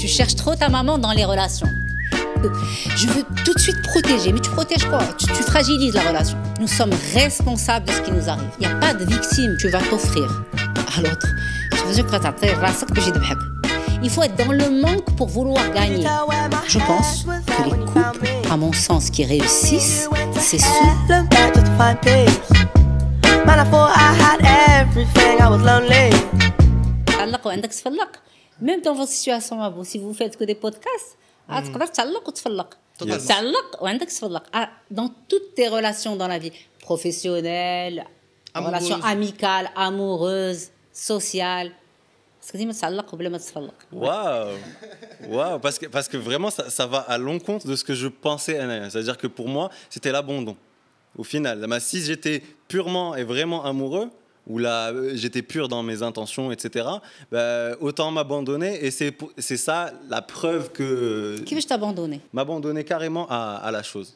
Tu cherches trop ta maman dans les relations. Euh, je veux tout de suite protéger, mais tu protèges quoi? Tu, fragilises la relation. Nous sommes responsables de ce qui nous arrive. Il n'y a pas de victime, tu vas t'offrir à l'autre. Il faut être dans le manque pour vouloir gagner. Je pense que les couples, à mon sens, qui réussissent, c'est ceux. Learn back just to find peace. Man, I thought I had everything. I was lonely. تعلق وعندك تفلق ميم دون فوت سيتواسيون ما بو سي فو فيت كو دي بودكاست عاد تقدر تعلق وتفلق Totalement. تعلق وعندك تفلق dans toutes tes relations dans la vie professionnelle Amoureuse. relations amicales amoureuses sociales parce que ديما تعلق قبل ما تتفلق Waouh Waouh parce que, parce que vraiment, ça, ça va à l'encontre de ce que je pensais. Anaya. C'est-à-dire que pour moi, c'était l'abandon. Au final, Mais si j'étais purement et vraiment amoureux, où là euh, j'étais pur dans mes intentions, etc. Bah, autant m'abandonner. Et c'est c'est ça la preuve que. Qui veut t'abandonner M'abandonner carrément à, la chose.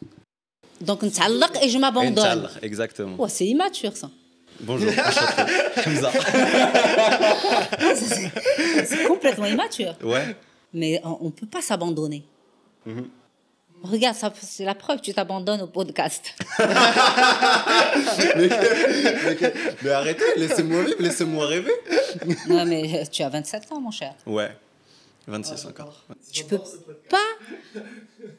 Donc et je m'abandonne. Exactement. Oh, c'est immature ça. Bonjour, c'est complètement immature. Ouais. Mais on ne peut pas s'abandonner. Mhm. Regarde, ça, c'est la preuve, tu t'abandonnes au podcast. mais, mais que- mais arrêtez, laissez-moi vivre, laissez-moi rêver. non, mais euh, tu as 27 ans, mon cher. Ouais. 26 encore. Tu peux pas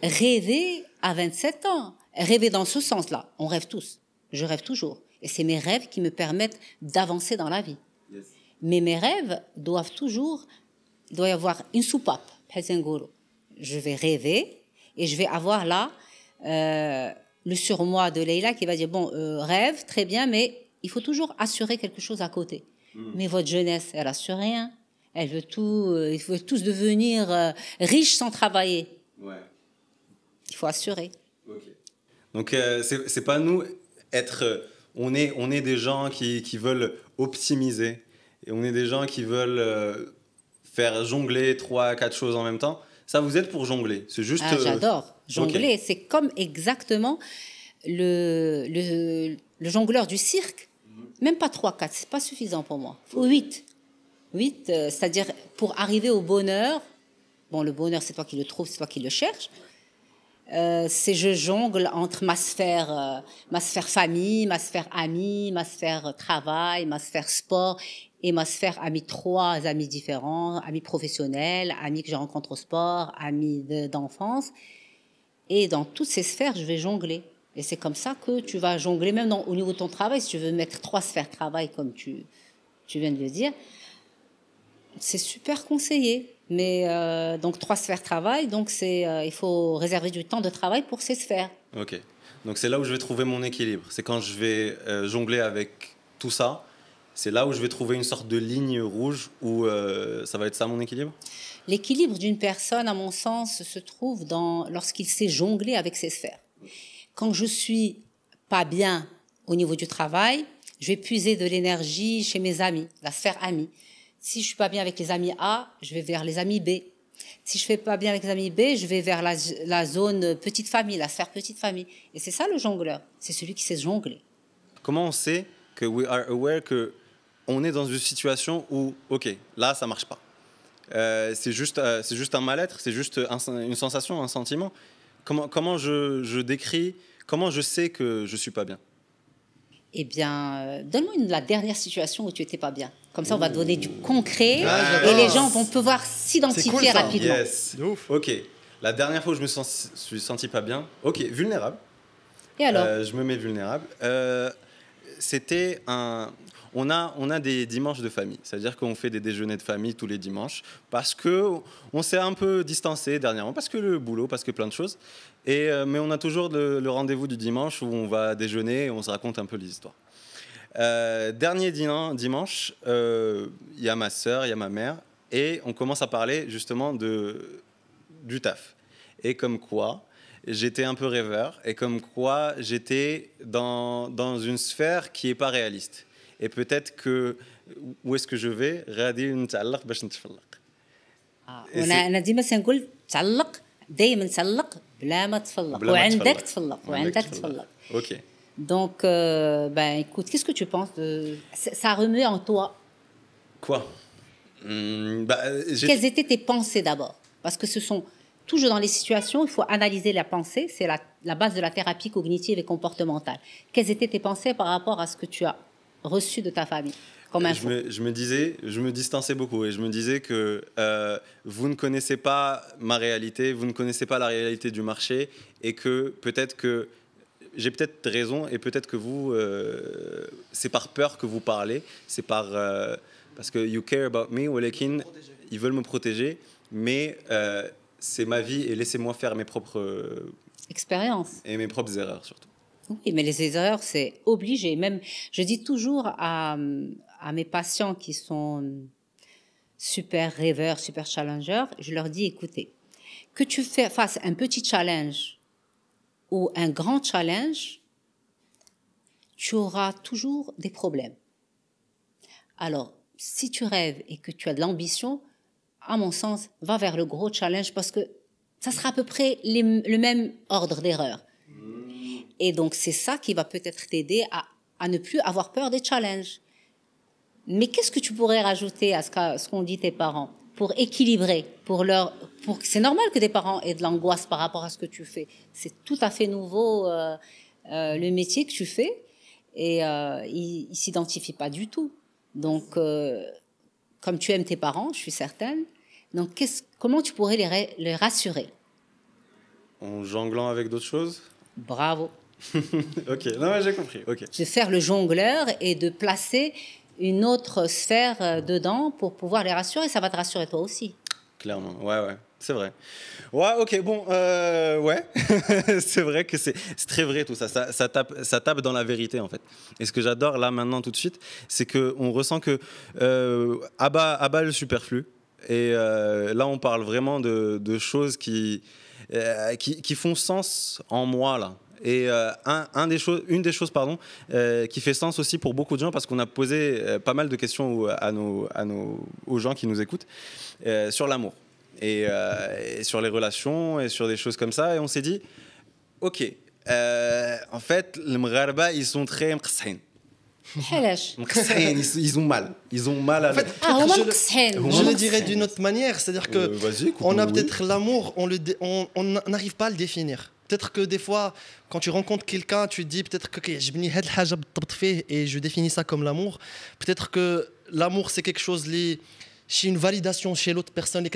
rêver à 27 ans. Rêver dans ce sens-là. On rêve tous. Je rêve toujours. Et c'est mes rêves qui me permettent d'avancer dans la vie. Mais mes rêves doivent toujours, il doit y avoir une soupape. Je vais rêver et je vais avoir là euh, le surmoi de Leïla qui va dire bon euh, rêve très bien mais il faut toujours assurer quelque chose à côté. Mais votre jeunesse elle assure rien. Elle veut tout, euh, il faut tous devenir euh, riches sans travailler. Ouais. Il faut assurer. Donc, euh, c'est pas nous être. on, est, on est des gens qui, qui veulent optimiser. Et on est des gens qui veulent faire jongler trois, quatre choses en même temps. Ça, vous êtes pour jongler. C'est juste. Ah, euh, J'adore. Jongler, c'est comme exactement le, le, le jongleur du cirque. Même pas 3, 4, c'est pas suffisant pour moi. Faut 8. 8, euh, c'est-à-dire pour arriver au bonheur, bon, le bonheur, c'est toi qui le trouves, c'est toi qui le cherches. Euh, c'est je jongle entre ma sphère, euh, ma sphère famille, ma sphère amie, ma sphère travail, ma sphère sport et ma sphère amis, trois amis différents, amis professionnels, amis que je rencontre au sport, amis de- d'enfance. Et dans toutes ces sphères, je vais jongler. Et c'est comme ça que tu vas jongler, même au niveau de ton travail, si tu veux mettre trois sphères travail, comme tu, tu viens de le dire, c'est super conseillé. Mais euh, donc trois sphères travail, donc c'est euh, il faut réserver du temps de travail pour ces sphères. Ok. Donc, c'est là où je vais trouver mon équilibre. C'est quand je vais euh, jongler avec tout ça. C'est là où je vais trouver une sorte de ligne rouge où euh, ça va être ça mon équilibre? L'équilibre d'une personne, à mon sens, se trouve dans lorsqu'il sait jongler avec ses sphères. Quand je suis pas bien au niveau du travail, je vais puiser de l'énergie chez mes amis, la sphère amie. Si je suis pas bien avec les amis A, je vais vers les amis B. Si je fais pas bien avec les amis B, je vais vers la, la zone petite famille, la sphère petite famille. Et c'est ça le jongleur. C'est celui qui sait jongler. Comment on sait que we are aware que on est dans une situation où, ok, là, ça marche pas. Euh, c'est juste, euh, c'est juste un mal-être, c'est juste un- une sensation, un sentiment. Comment, comment je, je décris, comment je sais que je suis pas bien? Eh bien, euh, donne-moi une- la dernière situation où tu étais pas bien. Comme ça, on va donner du concret Ah, et les gens vont pouvoir s'identifier cool, rapidement. Yes. Ouf. Ok. La dernière fois où je me sens- suis senti pas bien, ok, vulnérable. Et alors? Euh, je me mets vulnérable. Euh, C'était un. On a, des dimanches de famille, c'est-à-dire qu'on fait des déjeuners de famille tous les dimanches parce que on s'est un peu distancé dernièrement, parce que le boulot, parce que plein de choses. Euh, mais on a toujours le, rendez-vous du dimanche où on va déjeuner et on se raconte un peu les histoires. Euh, dernier dimanche, euh, il y a ma sœur, il y a ma mère, et on commence à parler justement du taf. Et comme quoi, j'étais un peu rêveur, et comme quoi j'étais dans une sphère qui n'est pas réaliste Et peut-être que où est-ce que je vais غادي نتعلق باش نتفلق. آه. Et وانا c'est- انا ديما تنقول تعلق دائما تعلق بلا ما تفلق بلا ما وعندك تفلق. تفلق وعندك وعندك تفلق. تفلق Ok. donc euh, ben écoute qu'est-ce que tu penses de ça ça remet en toi Quoi Hmm, bah, j'ai- quelles étaient tes pensées d'abord Parce que ce sont toujours dans les situations, il faut analyser la pensée, c'est la, la base de la thérapie cognitive et comportementale. Quelles étaient tes pensées par rapport à ce que tu as reçu de ta famille comme je info me, je me disais, je me distançais beaucoup et je me disais que euh, vous ne connaissez pas ma réalité, vous ne connaissez pas la réalité du marché et que peut-être que j'ai peut-être raison et peut-être que vous, euh, c'est par peur que vous parlez, c'est par euh, parce que you care about me, walakin, ils veulent me protéger, mais c'est ma vie et laissez-moi faire mes propres Expérience. et mes propres erreurs surtout. Oui, mais les erreurs, c'est obligé. Même, je dis toujours à, mes patients qui sont super rêveurs, super challengers, je leur dis, écoutez, que tu fasses un petit challenge ou un grand challenge, tu auras toujours des problèmes. Alors, si tu rêves et que tu as de l'ambition, à mon sens, va vers le gros challenge parce que ça sera à peu près le même ordre d'erreur. Et donc, c'est ça qui va peut-être t'aider à, à ne plus avoir peur des challenges. Mais qu'est-ce que tu pourrais rajouter à ce qu'ont dit tes parents pour équilibrer, pour leur, pour c'est normal que tes parents aient de l'angoisse par rapport à ce que tu fais. C'est tout à fait nouveau euh, euh, le métier que tu fais et euh, ils, ils s'identifient pas du tout. Donc, euh, comme tu aimes tes parents, je suis certaine. Donc, comment tu pourrais les, ra- les rassurer? En jonglant avec d'autres choses? Bravo. ok, non j'ai compris. De faire le jongleur et de placer une autre sphère euh, dedans pour pouvoir les rassurer. Ça va te rassurer toi aussi. Clairement, ouais, ouais, c'est vrai. Ouais, ok, bon, euh, ouais, c'est vrai que c'est très vrai tout ça. Ça, ça tape, ça tape dans la vérité en fait. Et ce que j'adore là maintenant tout de suite, c'est que on ressent que euh, abat, abat le superflu. Et euh, là, on parle vraiment de, de choses qui, euh, qui, qui font sens en moi là. Et euh, une des choses pardon, euh, qui fait sens aussi pour beaucoup de gens, parce qu'on a posé euh, pas mal de questions aux gens qui nous écoutent, sur l'amour, et, sur les relations, et sur des choses comme ça. Et on s'est dit, OK, en fait, les Mgharba, ils sont très mqsain. ils, ils ont mal. Ils ont mal à en fait, je, le, je le dirais d'une autre manière, c'est-à-dire que on a peut-être l'amour, on n'arrive pas à le définir. Peut-être que des fois, quand tu rencontres quelqu'un, tu te dis peut-être que okay, et je définis ça comme l'amour. Peut-être que l'amour, c'est quelque chose lié chez une validation chez l'autre personne les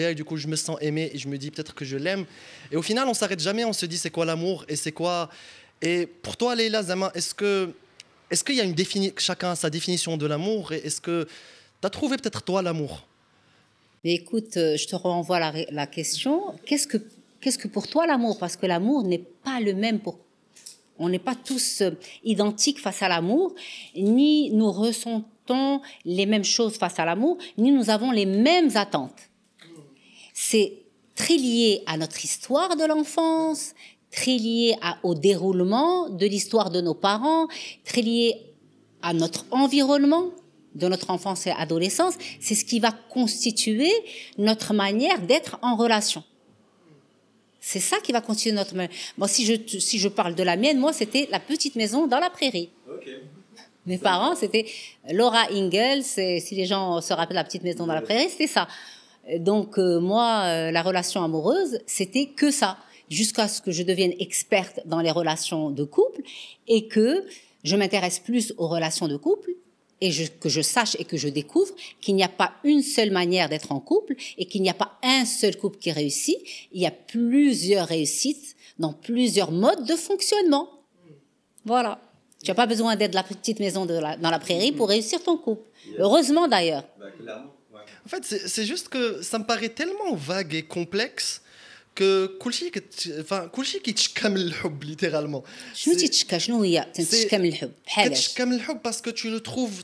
et du coup je me sens aimé et je me dis peut-être que je l'aime et au final on s'arrête jamais on se dit c'est quoi l'amour et c'est quoi et pour toi Leila Zama est-ce que est-ce qu'il y a une définition chacun a sa définition de l'amour et est-ce que tu as trouvé peut-être toi l'amour? Écoute, euh, je te renvoie la, la question. Qu'est-ce que qu'est-ce que pour toi l'amour? Parce que l'amour n'est pas le même pour. On n'est pas tous euh, identiques face à l'amour, ni nous ressentons les mêmes choses face à l'amour, ni nous avons les mêmes attentes. C'est très lié à notre histoire de l'enfance, très lié au déroulement de l'histoire de nos parents, très lié à notre environnement de notre enfance et adolescence. C'est ce qui va constituer notre manière d'être en relation. C'est ça qui va constituer notre. Moi, si je, si je parle de la mienne, moi, c'était la petite maison dans la prairie. Mes parents, c'était Laura Ingalls. Si les gens se rappellent la petite maison dans la prairie, c'était ça. Donc euh, moi, euh, la relation amoureuse, c'était que ça, jusqu'à ce que je devienne experte dans les relations de couple et que je m'intéresse plus aux relations de couple et je- que je sache et que je découvre qu'il n'y a pas une seule manière d'être en couple et qu'il n'y a pas un seul couple qui réussit. Il y a plusieurs réussites dans plusieurs modes de fonctionnement. Voilà. Tu n'as pas besoin d'être la petite maison de la- dans la prairie pour réussir ton couple. Heureusement d'ailleurs. En fait, c'est c'est juste que ça me paraît tellement vague et complexe que كلشي كت... enfin كلشي كيتشكى من الحب littéralement. شنو C'est- تيتشكى شنو هي تنتشكى من الحب بحالاش كتشكى من الحب parce que tu le trouves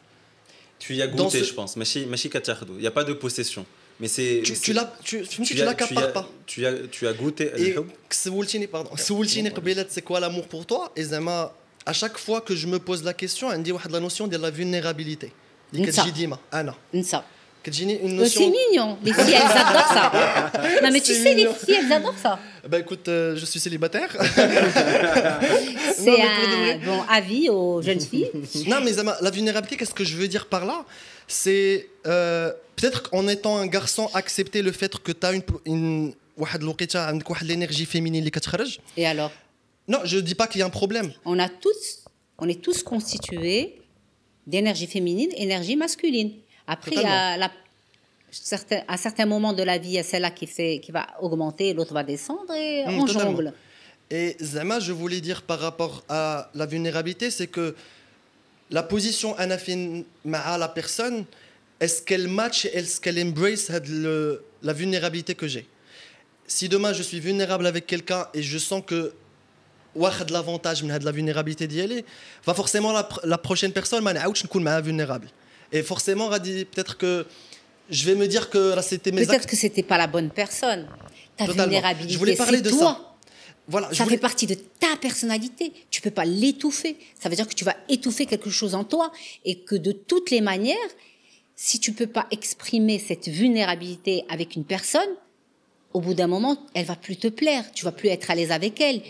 Tu y as goûté, je pense. Il n'y a pas de possession. Mais c'est. Tu, tu, tu, l'accapares pas. Tu as, tu as goûté. Et pardon. c'est quoi l'amour pour toi? Et Zama, à chaque fois que je me pose la question, elle me dit la notion de la vulnérabilité. Nsa. Nsa. Euh, c'est mignon, les filles elles adorent ça. non mais tu sais, les filles elles adorent ça. Bah écoute, euh, je suis célibataire. c'est un bon avis aux jeunes filles. non mais la vulnérabilité, qu'est-ce que je veux dire par là? C'est euh, peut-être qu'en étant un garçon, accepter le fait que tu as une, une, l'énergie féminine Et alors? Non, je ne dis pas qu'il y a un problème. On a tous, on est tous constitués d'énergie féminine, énergie masculine. Après, à certains moments de la vie, il y a celle-là qui, va augmenter, l'autre va descendre et mmh, on totalement. jongle. Et Zama, je voulais dire par rapport à la vulnérabilité, c'est que la position anafine à la personne, est-ce qu'elle match, est-ce qu'elle embrace la vulnérabilité que j'ai? Si demain je suis vulnérable avec quelqu'un et je sens que l'avantage de la vulnérabilité d'y aller, va forcément la, prochaine personne, je suis vulnérable. Et forcément, Radi, peut-être que je vais me dire que là, c'était mes Peut-être que c'était pas la bonne personne. Ta Totalement. vulnérabilité, je voulais parler de toi. Ça. Ça fait partie de ta personnalité. Tu peux pas l'étouffer. Ça veut dire que tu vas étouffer quelque chose en toi et que de toutes les manières, si tu peux pas exprimer cette vulnérabilité avec une personne, au bout d'un moment, elle va plus te plaire. Tu vas plus être à l'aise avec elle.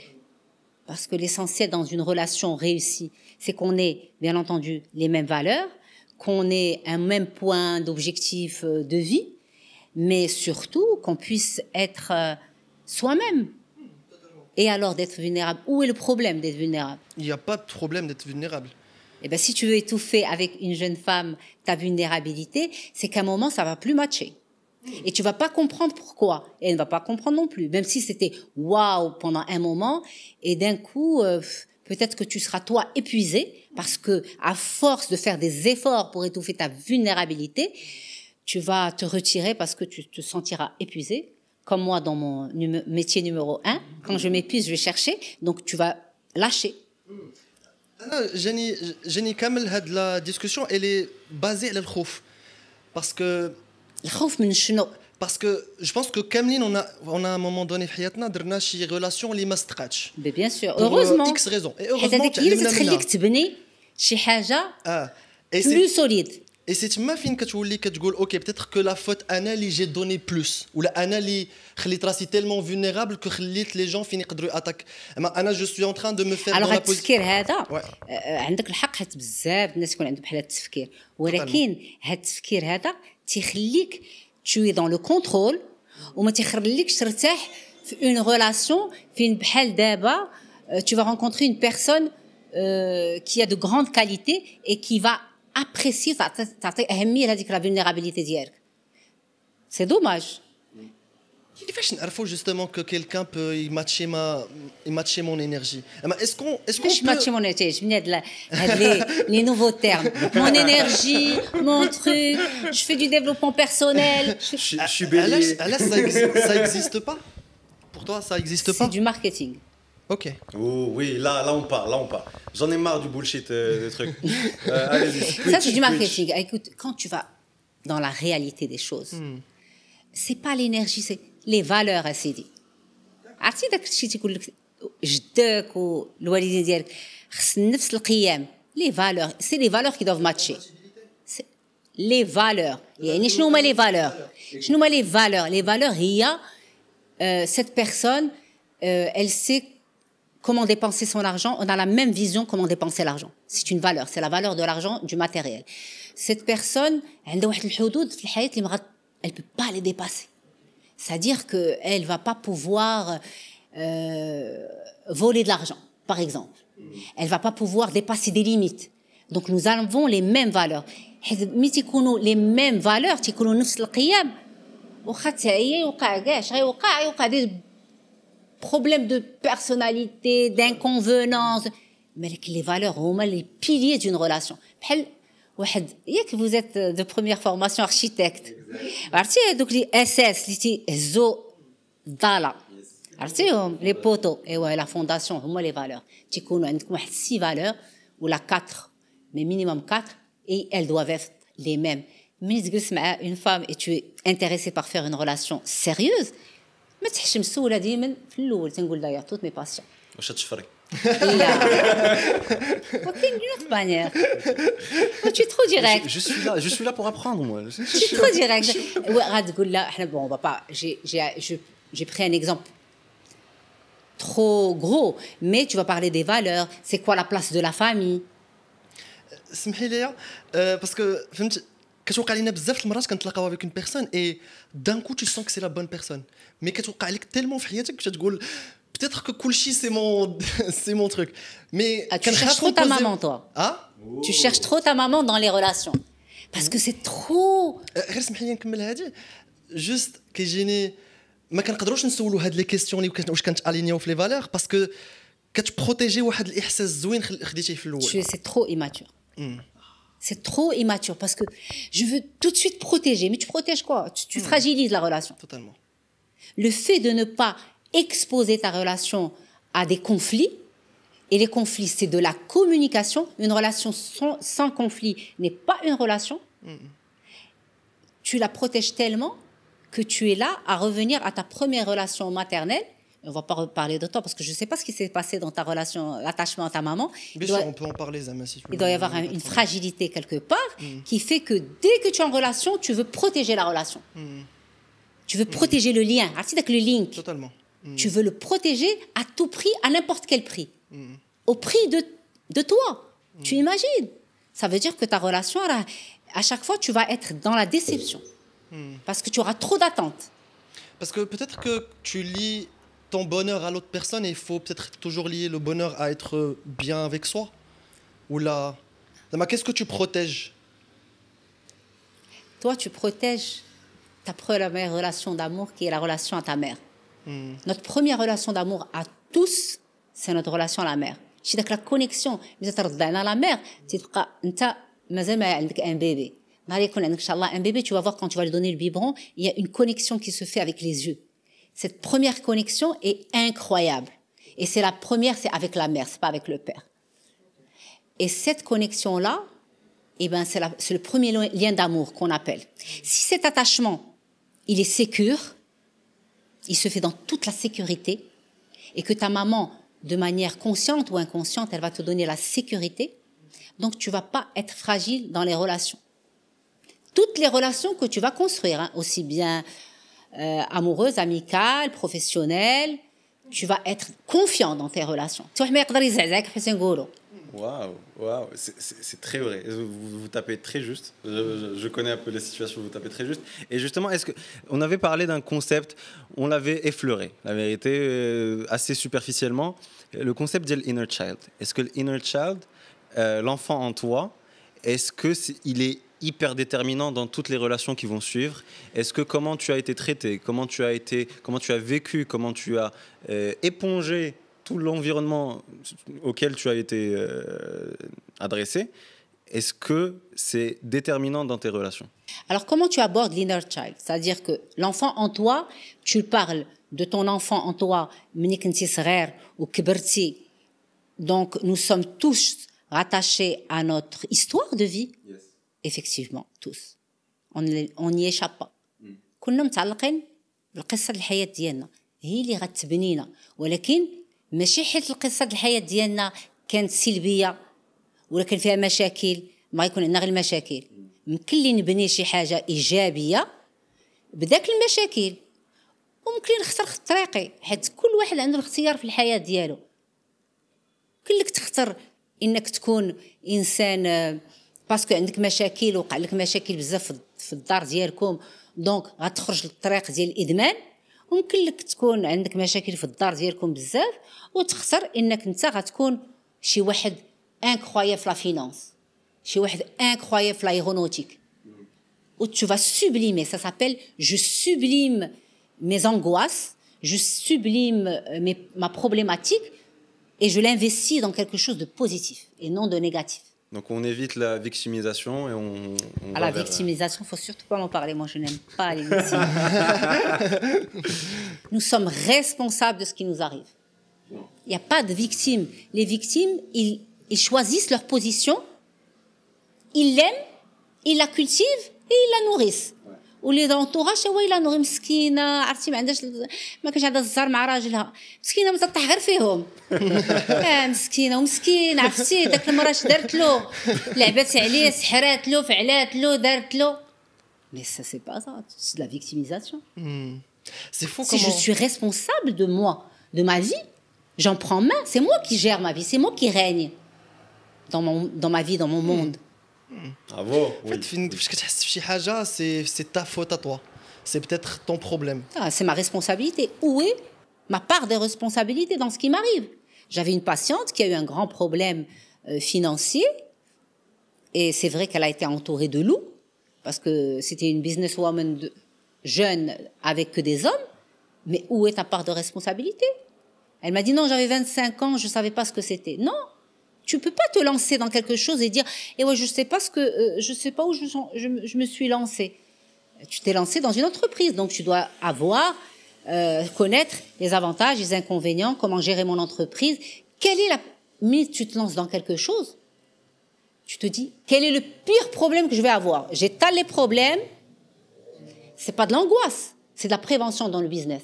Parce que l'essentiel dans une relation réussie, c'est qu'on ait, bien entendu, les mêmes valeurs, qu'on ait un même point d'objectif euh, de vie, mais surtout qu'on puisse être euh, soi-même. Et alors d'être vulnérable. Où est le problème d'être vulnérable? Il n'y a pas de problème d'être vulnérable. Eh ben, si tu veux étouffer avec une jeune femme ta vulnérabilité, c'est qu'à un moment, ça va plus matcher. Et tu vas pas comprendre pourquoi. Et elle ne va pas comprendre non plus. Même si c'était waouh pendant un moment, et d'un coup, euh, peut-être que tu seras toi épuisé parce que à force de faire des efforts pour étouffer ta vulnérabilité, tu vas te retirer parce que tu te sentiras épuisé. Comme moi dans mon numé- métier numéro un, quand je m'épuise, je vais chercher. Donc tu vas lâcher. انا جاني جاني كامل هاد لا ديسكوسيون elle est basée على الخوف parce que الخوف من شنو؟ parce que je pense que كاملين on a on a un moment donné في حياتنا درنا شي ريلاسيون اللي ما استقعتش Mais bien sûr, Pour, euh, heureusement. X raisons. Et حيت heureusement هذاك هي اللي تعلمنا تخليك منها. تبني شي حاجه اه et بلو c'est سوليد et c'est تما فين كتولي كتقول اوكي peut-être que la faute انا اللي جي دوني بلوس ولا انا اللي خليت راسي tellement vulnérable que خليت les gens فين يقدروا اتاك اما انا je suis en train de me faire الوغ dans la هاد position التفكير هذا Ouais. آه، عندك الحق حيت بزاف الناس يكون عندهم بحال هاد التفكير ولكن هاد التفكير هذا تيخليك tu es dans le contrôle وما تيخليكش ترتاح في اون ريلاسيون فين بحال دابا euh, tu vas rencontrer une personne euh, qui a de grandes qualités et qui va apprécier تعطي تعطي اهميه لهذيك لا vulnérabilité ديالك سي دوماج كيفاش نعرفوا justement que quelqu'un peut y matcher ma y matcher mon énergie اما est-ce qu'on est-ce qu'on كيفاش peut- ماتشي مون عجبني هاد لا- هاد لي لي نوفو تيرم مون انرجي مون تروك جو في دو ديفلوبمون بيرسونيل Je, suis- je suis علاش bélier. علاش ça existe, ça existe pas pour toi ça existe سي pas دو ماركتينغ ok Oh oui, là, là on part, là on part. J'en ai marre du bullshit euh, des trucs. Euh, allez-y. Ça, preach, c'est du preach. marketing. Écoute, quand tu vas dans la réalité des choses, c'est pas l'énergie, c'est les valeurs, à Sidi. عرفتي داك الشيء تيقول لك جدك والوالدين ديالك خص نفس القيم لي فالور سي لي فالور كي دوف ماتشي لي فالور يعني شنو هما لي فالور شنو هما لي فالور لي فالور هي euh, cette personne euh, elle sait comment dépenser son argent, on a la même vision comment dépenser l'argent. C'est une valeur, c'est la valeur de l'argent, du matériel. Cette personne, عندها واحد الحدود في الحياة اللي ما غت- elle peut pas les dépasser. C'est-à-dire qu'elle ne va pas pouvoir euh, voler de l'argent, par exemple. Elle ne va pas pouvoir dépasser des limites. Donc nous avons les mêmes valeurs. les mêmes valeurs, des problèmes de personnalité, d'inconvenance, mais les valeurs sont les piliers d'une relation. بحال واحد ياك vous êtes de première formation architecte. عرفتي هذوك لي اساس اللي تيهزوا الضاله عرفتيهم لي بوتو ايوا لا فونداسيون هما لي فالور تيكونوا عندكم واحد سي فالور ولا 4 mais minimum 4 et elles doivent être les mêmes ملي تجلس مع une femme et tu es intéressé par faire une relation sérieuse ما تحشم السؤال ديما في الاول تنقول لا يا توت مي باسيون واش تشفري لا وكاين une autre manière tu es trop direct je, je suis là je suis là pour apprendre moi tu es trop direct غتقول لا احنا bon on va pas j'ai j'ai je- j'ai pris un exemple trop gros mais tu vas parler des valeurs c'est quoi la place de la famille سمحي لي آه، باسكو فهمت كتوقع لينا بزاف المرات كنتلاقاو افيك اون بيرسون اي دان كو تو سون كو سي لا بون بيرسون مي كتوقع لك تيلمون في حياتك كتقول بتيتر كو كلشي سي مون سي مون تروك مي Ah, tu cherches trop ta maman toi اه tu cherches trop ta maman dans les relations parce que c'est trop آه، غير سمحي لي نكمل هادي جوست كيجيني ما كنقدروش نسولوا هاد لي كيستيون اللي واش كانت الينيو في لي فالور باسكو كتبروتيجي واحد الاحساس زوين خل- خديتيه في الاول Tu- c'est trop immature. C'est trop immature parce que je veux tout de suite protéger. Mais tu protèges quoi Tu, tu fragilises la relation. توتالمون Le fait de ne pas exposer ta relation à des conflits, et les conflits, c'est de la communication. Une relation sans, sans conflit n'est pas une relation. Tu la protèges tellement que tu es là à revenir à ta première relation maternelle. On va pas reparler de toi parce que je ne sais pas ce qui s'est passé dans ta relation, l'attachement à ta maman. Bien doit- sûr, on peut en parler, Zama, si tu veux. il doit y avoir un- une fragilité quelque part qui fait que dès que tu es en relation, tu veux protéger la relation. Tu veux protéger le lien. Le link. Totalement. Tu veux le protéger à tout prix, à n'importe quel prix. Au prix de, de toi. Tu imagines? Ça veut dire que ta relation, à chaque fois, tu vas être dans la déception. Parce que tu auras trop d'attentes. Parce que peut-être que tu lis ton bonheur à l'autre personne et il faut peut-être toujours lier le bonheur à être bien avec soi. Ou là. Zama, Qu'est-ce que tu protèges? Toi, tu protèges ta première relation d'amour qui est la relation à ta mère. Notre première relation d'amour à tous, c'est notre relation à la mère. شي داك لا كونيكسيون ملي ترضعنا لا مير تبقى انت مازال ما عندك ان بيبي نهار يكون عندك ان شاء الله ان بيبي tu vas voir quand tu vas lui donner le biberon il y a une connexion qui se fait avec les yeux cette première connexion est incroyable et c'est la première c'est avec la mère c'est pas avec le père et cette connexion là eh ben, c'est la- c'est le premier lo- lien d'amour qu'on appelle. Si cet attachement, il est sécure, il se fait dans toute la sécurité, et que ta maman, de manière consciente ou inconsciente, elle va te donner la sécurité, donc tu vas pas être fragile dans les relations. Toutes les relations que tu vas construire, hein, aussi bien euh, amoureuses, amicales, professionnelles, tu vas être confiant dans tes relations. Tu vois, Waouh, waouh, c'est très vrai. Vous, tapez très juste. Je, connais un peu les situations, vous tapez très juste. Et justement, est-ce que on avait parlé d'un concept, on l'avait effleuré, la vérité, euh, assez superficiellement, le concept de l'inner child. Est-ce que l'inner child, euh, l'enfant en toi, est-ce que est, il est hyper déterminant dans toutes les relations qui vont suivre? Est-ce que comment tu as été traité, comment tu as été, comment tu as vécu, comment tu as euh, épongé tout l'environnement auquel tu as été euh, adressé, est-ce que c'est déterminant dans tes relations? Alors, comment tu abordes l'inner child? C'est-à-dire que l'enfant en toi, tu parles de ton enfant en toi, ou Donc, nous sommes tous rattachés à notre histoire de vie. Effectivement, tous. On n'y échappe pas. Mm. ماشي حيت القصة الحياة ديالنا كانت سلبية ولا كان فيها مشاكل ما يكون عندنا غير المشاكل يمكن لي نبني شي حاجة إيجابية بداك المشاكل. وممكن نختار طريقي حيت كل واحد عنده الاختيار في الحياة ديالو. يمكن لك تختار إنك تكون إنسان آه، باسكو عندك مشاكل وقع لك مشاكل بزاف في الدار ديالكم. دونك غتخرج للطريق ديال الإدمان. وممكن لك تكون عندك مشاكل في الدار ديالكم بزاف وتختار انك انت غتكون شي واحد انكروياب في لا فينانس شي واحد انكروياب في لايغونوتيك où tu vas sublimer. Ça s'appelle je sublime mes angoisses, je sublime euh, mes- ma problématique et je l'investis dans quelque chose de positif et non de négatif. Donc on évite la victimisation et on. on ah, la euh, victimisation, il faut surtout pas m'en parler. Moi, je n'aime pas les victimes. nous sommes responsables de ce qui nous arrive. Il n'y a pas de victimes. Les victimes, ils choisissent leur position, ils l'aiment, ils la cultivent et ils la nourrissent. واللي دونطوغاش هو الا نوري مسكينه عرفتي ما عندهاش ما كانش عندها الزهر مع راجلها مسكينه ما تطيح غير فيهم آه مسكينه ومسكين عرفتي داك المراه اش دارت له لعبات عليه سحرات له فعلات له دارت له مي سا سي با سا سي لا فيكتيميزاسيون C'est fou Si je comment. suis responsable de moi, de ma vie, j'en prends main. C'est moi qui gère ma vie, c'est moi qui règne dans, mon, dans ma vie, dans mon monde. Ah, Bravo. En c'est ta faute à toi. C'est peut-être ton problème. Ah, c'est ma responsabilité. Où est ma part des responsabilités dans ce qui m'arrive? J'avais une patiente qui a eu un grand problème euh, financier. Et c'est vrai qu'elle a été entourée de loups, parce que c'était une businesswoman jeune avec que des hommes. Mais où est ta part de responsabilité? Elle m'a dit non, j'avais 25 ans, je ne savais pas ce que c'était. Non, tu peux pas te lancer dans quelque chose et dire et ouais, je sais pas ce que euh, je sais pas où je, je, me- suis lancée tu t'es lancé dans une entreprise, donc tu dois avoir, euh, connaître les avantages, les inconvénients, comment gérer mon entreprise. Quelle est la mise Tu te lances dans quelque chose. Tu te dis quel est le pire problème que je vais avoir? J'étale les problèmes. C'est pas de l'angoisse, c'est de la prévention dans le business.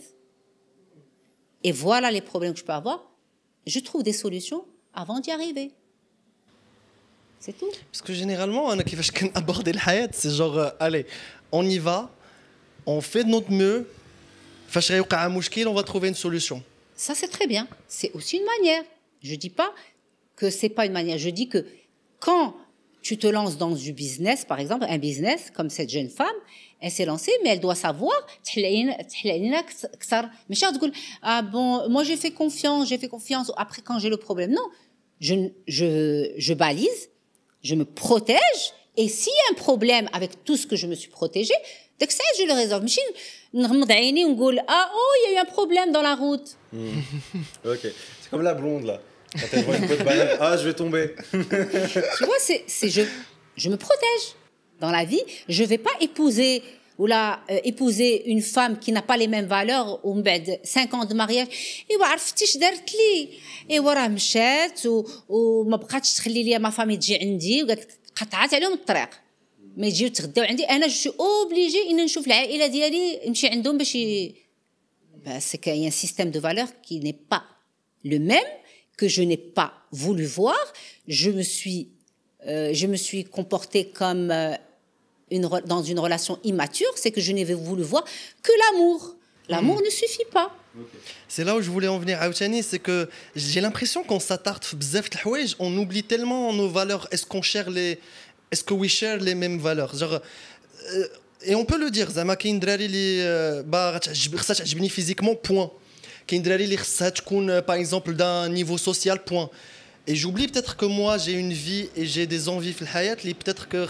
Et voilà les problèmes que je peux avoir. Je trouve des solutions avant d'y arriver. C'est tout. Parce que généralement, on a aborder le hayat, c'est genre, euh, allez, on y va, on fait de notre mieux, on va trouver une solution. Ça, c'est très bien. C'est aussi une manière. Je ne dis pas que c'est pas une manière. Je dis que quand tu te lances dans du business, par exemple, un business comme cette jeune femme, elle s'est lancée, mais elle doit savoir, تحلقين- تحلقين كتر. ماشي تقول, ah bon, moi j'ai fait confiance, j'ai fait confiance, après quand j'ai le problème. Non. Je, je, je balise, je me protège, et s'il y a un problème avec tout ce que je me suis protégé, dès que ça, je le résolve. ماشي نغمض عيني ونقول, ah, oh, il y a eu un problème dans la route. Ok. C'est comme la blonde là. Quand elle voit une peau de banane, ah, je vais tomber. Tu vois, c'est, c'est je, je me protège. Dans la vie, je vais pas épouser ou là euh, épouser une femme qui n'a pas les mêmes valeurs ou بعد 5 ans de mariage ايوا عرفتي اش دارت لي ايوا راه مشات و- وما بقاتش تخلي لي ما فامي تجي عندي وقالت قطعات عليهم الطريق ما يجيو يتغداو عندي انا جو اوبليجي ان نشوف العائله ديالي نمشي عندهم باش ي... Ben, c'est qu'il y a un système de valeurs qui n'est pas le même, que je n'ai pas voulu voir. Je me suis, euh, je me suis comportée comme euh, dans une relation immature, c'est que je n'ai voulu voir que l'amour. L'amour hmm. ne suffit pas. C'est là où je voulais en venir, Aoutchani, c'est que j'ai l'impression qu'on s'attarde on oublie tellement nos valeurs. Est-ce qu'on share les... Est-ce que we share les mêmes valeurs? Genre, euh, Et on peut le dire, Zama euh, bah, je physiquement, point. Euh, par exemple, d'un niveau social, point. Et j'oublie peut-être que moi, j'ai une vie et j'ai des envies, peut-être que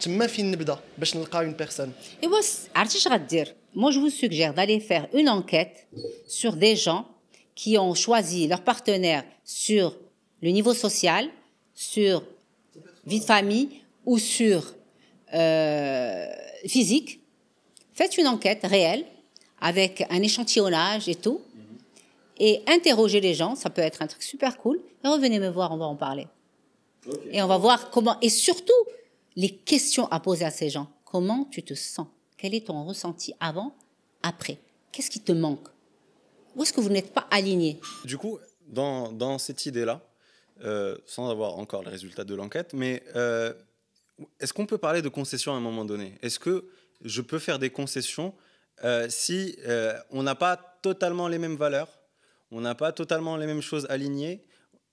تما فين نبدا باش نلقى une personne Et moi, c- عرفتي اش غدير Moi, je vous suggère d'aller faire une enquête sur des gens qui ont choisi leur partenaire sur le niveau social, sur vie de famille ou sur euh, physique. Faites une enquête réelle avec un échantillonnage et tout. Et interrogez les gens, ça peut être un truc super cool. Et revenez me voir, on va en parler. Et on va voir comment, et surtout, les questions à poser à ces gens. Comment tu te sens? Quel est ton ressenti avant, après? Qu'est-ce qui te manque? Où est-ce que vous n'êtes pas aligné Du coup, dans, dans cette idée-là, euh, sans avoir encore les résultats de l'enquête, mais euh, est-ce qu'on peut parler de concessions à un moment donné? Est-ce que je peux faire des concessions euh, si on n'a pas totalement les mêmes valeurs, on n'a pas totalement les mêmes choses alignées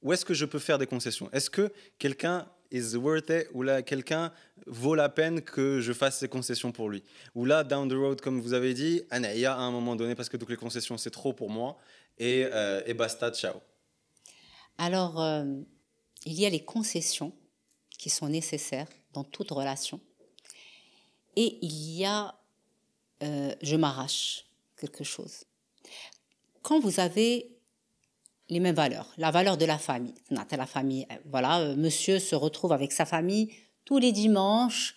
Où est-ce que je peux faire des concessions? Est-ce que quelqu'un is worth it ou là quelqu'un vaut la peine que je fasse ces concessions pour lui Ou là, down the road, comme vous avez dit, Anaïa, à un moment donné, parce que toutes les concessions, c'est trop pour moi, et, euh, et basta, ciao. Alors, euh, il y a les concessions qui sont nécessaires dans toute relation. Et il y a euh, je m'arrache quelque chose. Quand vous avez les mêmes valeurs, la valeur de la famille, la famille, euh, voilà, euh, monsieur se retrouve avec sa famille tous les dimanches.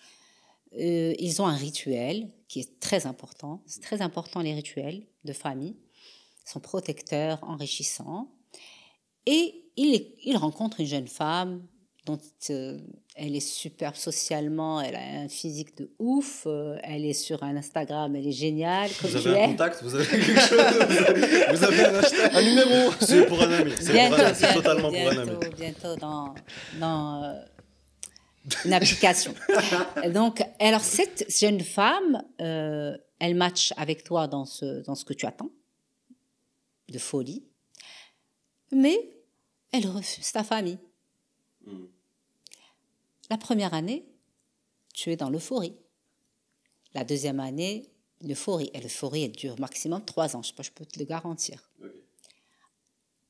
Euh, ils ont un rituel qui est très important. C'est très important les rituels de famille. Ils sont protecteurs, enrichissants. Et il, il rencontre une jeune femme dont euh, elle est superbe socialement, elle a un physique de ouf, euh, elle est sur un Instagram, elle est géniale. Comme Vous avez un es. contact, vous avez quelque chose, vous avez un hashtag, un numéro. C'est pour un ami. C'est pour Bientôt, un ami, c'est bientôt, totalement pour un bientôt, ami. bientôt dans, dans euh, une application. Donc, alors cette jeune femme, euh, elle match avec toi dans ce, dans ce que tu attends, de folie, mais elle refuse ta famille. Mm. La première année, tu es dans l'euphorie. La deuxième année, l'euphorie. Et l'euphorie, elle dure maximum trois ans, je, peux- je peux te le garantir.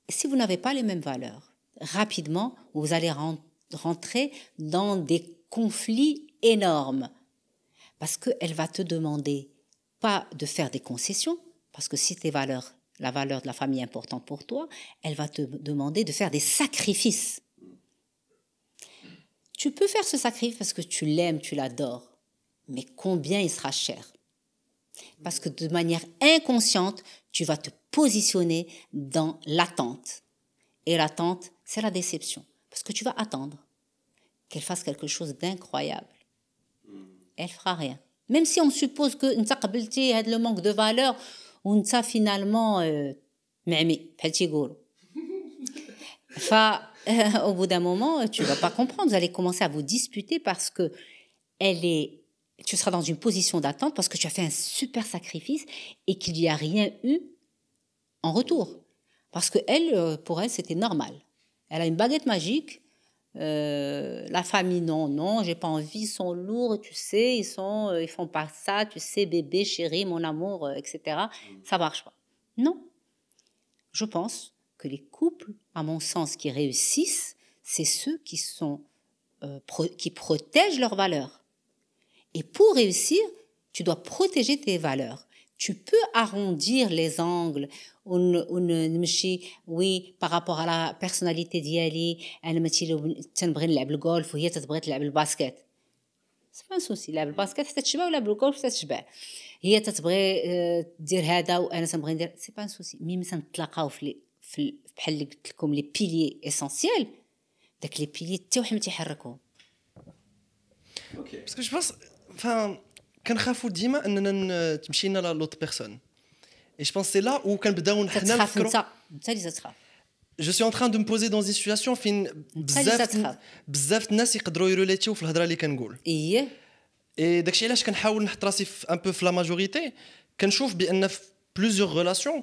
Si vous n'avez pas les mêmes valeurs, rapidement, vous allez ren- rentrer dans des conflits énormes. Parce qu'elle va te demander pas de faire des concessions, parce que si tes valeurs, la valeur de la famille est importante pour toi, elle va te demander de faire des sacrifices. Tu peux faire ce sacrifice parce que tu l'aimes, tu l'adores, mais combien il sera cher? Parce que de manière inconsciente, tu vas te positionner dans l'attente. Et l'attente, c'est la déception, parce que tu vas attendre qu'elle fasse quelque chose d'incroyable. Hmm. Elle fera rien. Même si on suppose que tu a le manque de valeur, ou ça finalement, euh, mais mais, petit gourou. Au bout d'un moment, tu vas pas comprendre. Vous allez commencer à vous disputer parce que elle est, tu seras dans une position d'attente parce que tu as fait un super sacrifice et qu'il n'y a rien eu en retour. Parce que elle, euh, pour elle, c'était normal. Elle a une baguette magique. Euh, la famille, non, non, j'ai pas envie, ils sont lourds, tu sais, ils sont, euh, ils font pas ça, tu sais, bébé, chéri, mon amour, euh, etc. Ça marche pas. Non. Je pense que les couples, à mon sens, qui réussissent, c'est ceux qui sont euh, pro- qui protègent leurs valeurs. Et pour réussir, tu dois protéger tes valeurs. Tu peux arrondir les angles ون- ونمشي وي بارابور على بيرسوناليتي ديالي انا ماشي لو تنبغي نلعب الجولف وهي تتبغي تلعب الباسكت سي با سوسي لعب الباسكت حتى تشبع ولا بالجولف حتى تشبع هي تتبغي آه، دير هذا وانا تنبغي ندير سي با سوسي مي مثلا نتلاقاو في لي في ال- بحال اللي قلت لكم لي بيليي إسونسيال داك لي بيليي حتى واحد ما تيحركهم باسكو جو بونس كنخافوا ديما أننا تمشينا لا لوت بيرسون. اي جو بونس سي لا و كنبداو حنا تتخاف نفكروا انت انت اللي تتخاف. جو سي ان تران دو مبوزي دون دي سيتوياسيون فين بزاف تتخاف. بزاف الناس يقدروا يروليتيو في الهضرة اللي كنقول. إيه. اي داكشي علاش كنحاول نحط راسي في ان بو في لا ماجوريتي كنشوف بأن في بليزيور ريلاسيون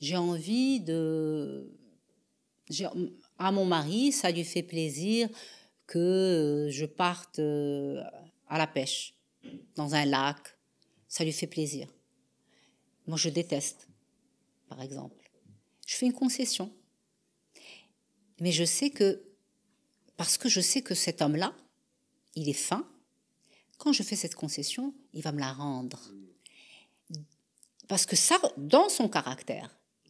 J'ai envie de... À mon mari, ça lui fait plaisir que euh, je parte euh, à la pêche dans un lac. Ça lui fait plaisir. Moi, je déteste, par exemple. Je fais une concession. Mais je sais que, parce que je sais que cet homme-là, il est fin, quand je fais cette concession, il va me la rendre. Parce que ça, dans son caractère,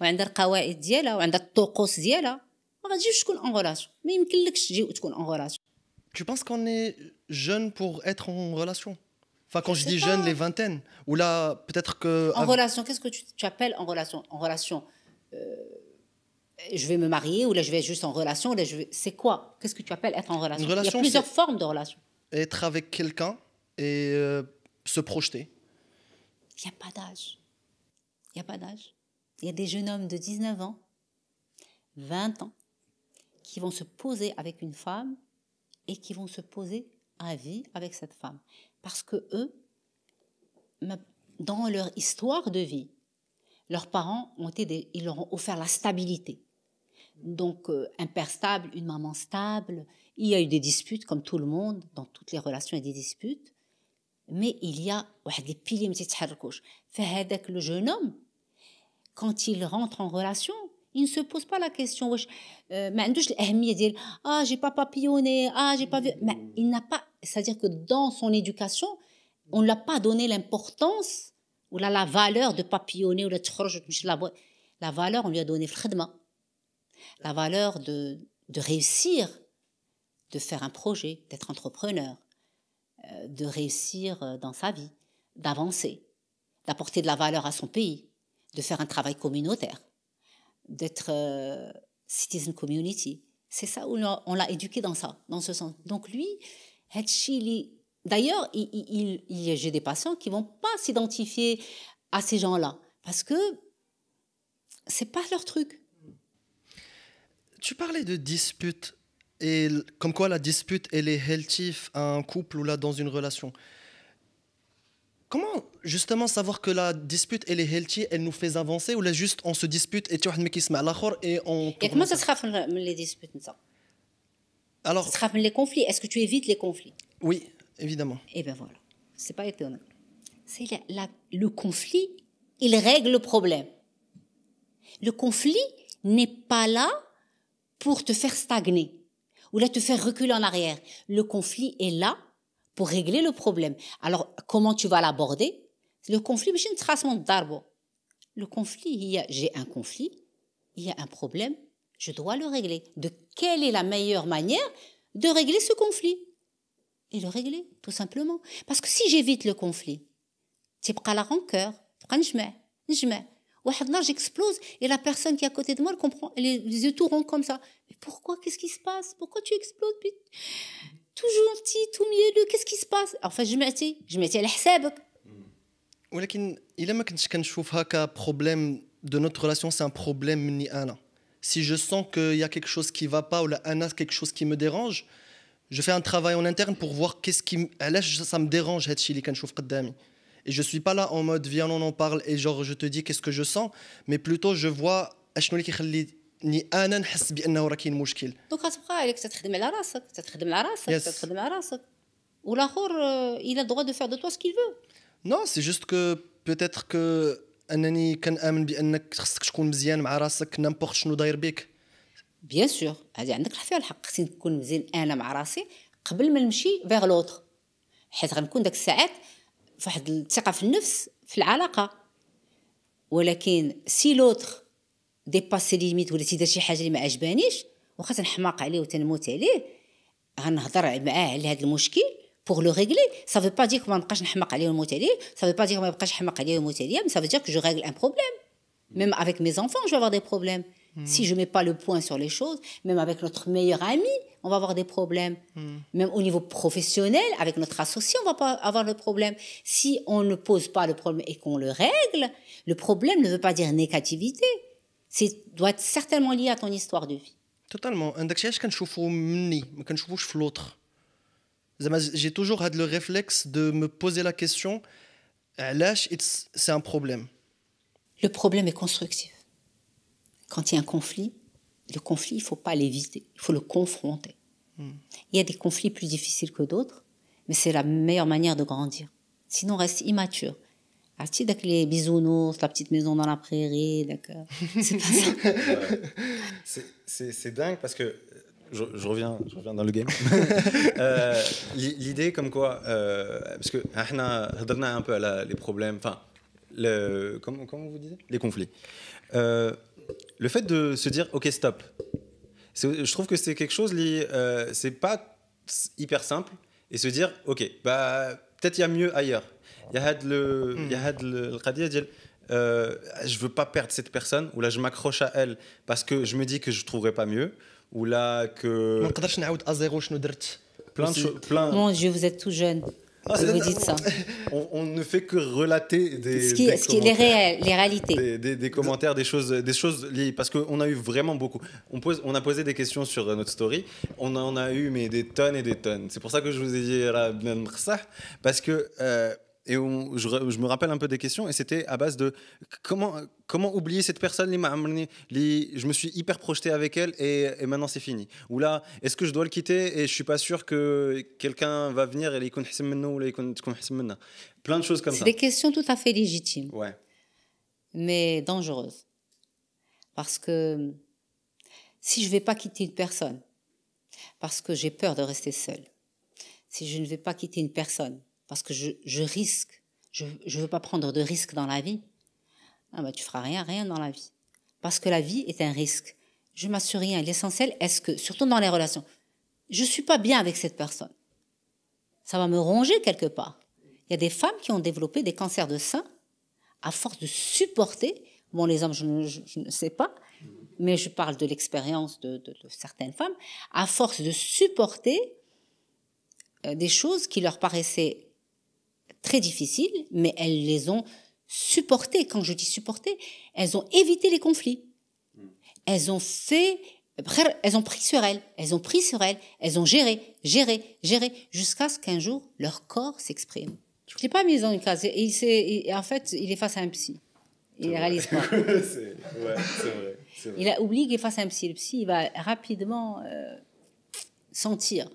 وعندها القواعد ديالها وعندها الطقوس ديالها ما غاديش تكون en relation ما يمكنلكش تجي وتكون en relation Tu penses qu'on est jeune pour être en relation Enfin, quand je, sais dis pas. jeune, les vingtaines. Ou là, peut-être que. En av- relation, qu'est-ce que tu, tu appelles en relation En relation, euh, je vais me marier ou là je vais être juste en relation. ou Là, je vais... C'est quoi Qu'est-ce que tu appelles être en relation, Une relation, Il y a plusieurs c'est- formes de relation. Être avec quelqu'un et euh, se projeter. Il n'y a pas d'âge. Il n'y a pas d'âge. Il y a des jeunes hommes de 19 ans, 20 ans, qui vont se poser avec une femme et qui vont se poser à vie avec cette femme. Parce que eux, dans leur histoire de vie, leurs parents ont été ils leur ont offert la stabilité. Donc, euh, un père stable, une maman stable. Il y a eu des disputes, comme tout le monde, dans toutes les relations, il y a des disputes. Mais il y a des piliers le jeune homme, quand il rentre en relation, il ne se pose pas la question euh, ah j'ai pas papillonné ah j'ai pas vu. Mais il n'a pas c'est-à-dire que dans son éducation on ne l'a pas donné l'importance ou la, valeur de papillonner ou la la valeur on lui a donné la valeur de, de réussir de faire un projet d'être entrepreneur euh, de réussir euh, dans sa vie d'avancer d'apporter de la valeur à son pays de faire un travail communautaire d'être euh, citizen community. C'est ça où on l'a éduqué dans ça, dans ce sens. Donc lui, d'ailleurs, il, il, j'ai des patients qui vont pas s'identifier à ces gens-là parce que c'est pas leur truc. Tu parlais de dispute et comme quoi la dispute elle est healthy à un couple ou là dans une relation. Comment justement savoir que la dispute elle est healthy, elle nous fait avancer ou là juste on se dispute et tu vois qui se met à et on. Et comment ça se fait les disputes ça? Alors. Ça se les conflits. Est-ce que tu évites les conflits? Oui, évidemment. Et eh ben voilà, c'est pas étonnant. C'est le conflit, il règle le problème. Le conflit n'est pas là pour te faire stagner ou là te faire reculer en arrière. Le conflit est là pour régler le problème. Alors, comment tu vas l'aborder? Le conflit, le conflit, j'ai un conflit, il y a un problème, je dois le régler. De quelle est la meilleure manière de régler ce conflit Et le régler, tout simplement. Parce que si j'évite le conflit, c'est la rancœur, j'explose et la personne qui est à côté de moi elle comprend les yeux tout ronds comme ça mais pourquoi qu'est-ce qui se passe pourquoi tu exploses tout gentil, tout mielleux, qu'est-ce qui se passe Enfin, je m'étais, je m'étais à حسابك. ولكن الا ما كنتش كنشوف هكا بروبليم de notre relation c'est un problème مني انا si je sens qu'il y a quelque chose qui va pas ou là a quelque chose qui me dérange je fais un travail en interne pour voir qu'est-ce qui علاش ça me dérange هادشي اللي كنشوف قدامي et je suis pas là en mode viens on en parle et genre je te dis qu'est-ce que je sens mais plutôt je vois اشنو اللي كيخلي ني انا نحس بانه راه كاين مشكل دونك غتبقى عليك تخدم على راسك تخدم على راسك تخدم على راسك والاخر il a le droit de faire de toi ce qu'il veut Non c'est juste que peut-être que أنني كنآمن بأنك خصك تكون مزيان مع راسك نامبورت شنو داير بك بيان سور هذه عندك فيها الحق. خصني نكون مزيان أنا مع راسي قبل ما نمشي فيغ لوتر حيت غنكون داك الساعات فواحد الثقة في النفس في العلاقة. ولكن سي لوتر ديباسي لي ليميت ولا تيدير شي حاجة اللي ما عجبانيش واخا تنحماق عليه وتنموت عليه غنهضر معاه على هذا المشكل. pour le régler ça veut pas dire que ما نبقاش نحماق عليه ونموت عليه ça veut pas dire que ما نبقاش نحماق عليه ونموت عليه mais ça veut dire que je règle un problème même avec mes enfants je vais avoir des problèmes mm. si je mets pas le point sur les choses même avec notre meilleur ami on va avoir des problèmes mm. même au niveau professionnel avec notre associé on va pas avoir le problème si on ne pose pas le problème et qu'on le règle le problème ne veut pas dire négativité c'est doit être certainement lié à ton histoire de vie. Totalement. عندك شي علاش كنشوفو مني ما كنشوفوش في l'autre. زعما j'ai toujours had le réflexe de me poser la question علاش c'est un problème. Le problème est constructif. Quand il y a un conflit, le conflit, il faut pas l'éviter, il faut le confronter. Hmm. Il y a des conflits plus difficiles que d'autres, mais c'est la meilleure manière de grandir. Sinon, on reste immature. عرفتي داك لي bisounours, la petite maison dans la prairie, c'est pas ça. c'est dingue parce que je, je, reviens, je reviens dans le game. euh, L'idée comme quoi, euh, parce que on a un peu à la, les problèmes, enfin, le, comment, comment vous disiez? Les conflits. Euh, le fait de se dire, ok, stop. Je trouve que c'est quelque chose, c'est pas hyper simple, et se dire, ok, bah, peut-être il y a mieux ailleurs. Il y a le, il y a le euh, je veux pas perdre cette personne ou là je m'accroche à elle parce que je me dis que je trouverai pas mieux ou là que plein de choses plein mon dieu vous êtes tout jeune Ah, vous dites ça. On, on ne fait que relater des, Ce qui, des ce qui est les, réels, les réalités. des, des- des commentaires, des choses, des choses liées. Parce qu'on a eu vraiment beaucoup. On, pose, on a posé des questions sur euh, notre story. On en a eu mais des tonnes et des tonnes. C'est pour ça que je vous ai dit Parce que. euh, et je, me rappelle un peu des questions, et c'était à base de comment, comment oublier cette personne, je me suis hyper projeté avec elle, et, et maintenant c'est fini. Ou là, est-ce que je dois le quitter, et je ne suis pas sûr que quelqu'un va venir et ou Plein de choses comme ça. C'est des questions tout à fait légitimes, mais dangereuses. Parce que si je ne vais pas quitter une personne, parce que j'ai peur de rester seule, si je ne vais pas quitter une personne, parce que je, risque, je ne veux pas prendre de risques dans la vie, ah bah, tu feras rien, rien dans la vie. Parce que la vie est un risque. Je m'assure rien. L'essentiel, est-ce que, surtout dans les relations, je ne suis pas bien avec cette personne. Ça va me ronger quelque part. Il y a des femmes qui ont développé des cancers de sein à force de supporter, bon les hommes je ne, sais pas, mais je parle de l'expérience de certaines femmes, à force de supporter euh, des choses qui leur paraissaient très difficiles, mais elles les ont supportées. Quand je dis supportées, elles ont évité les conflits. Elles ont fait, elles ont pris sur elles, elles ont pris sur elles, elles ont géré, géré, géré, jusqu'à ce qu'un jour leur corps s'exprime. Je ne l'ai pas mis dans une case. Et, il s'est- et en fait, il est face à un psy. Il ne réalise pas. c'est ouais, c'est vrai, c'est vrai. Il a oublié qu'il est face à un psy. Le psy, il va rapidement euh, sentir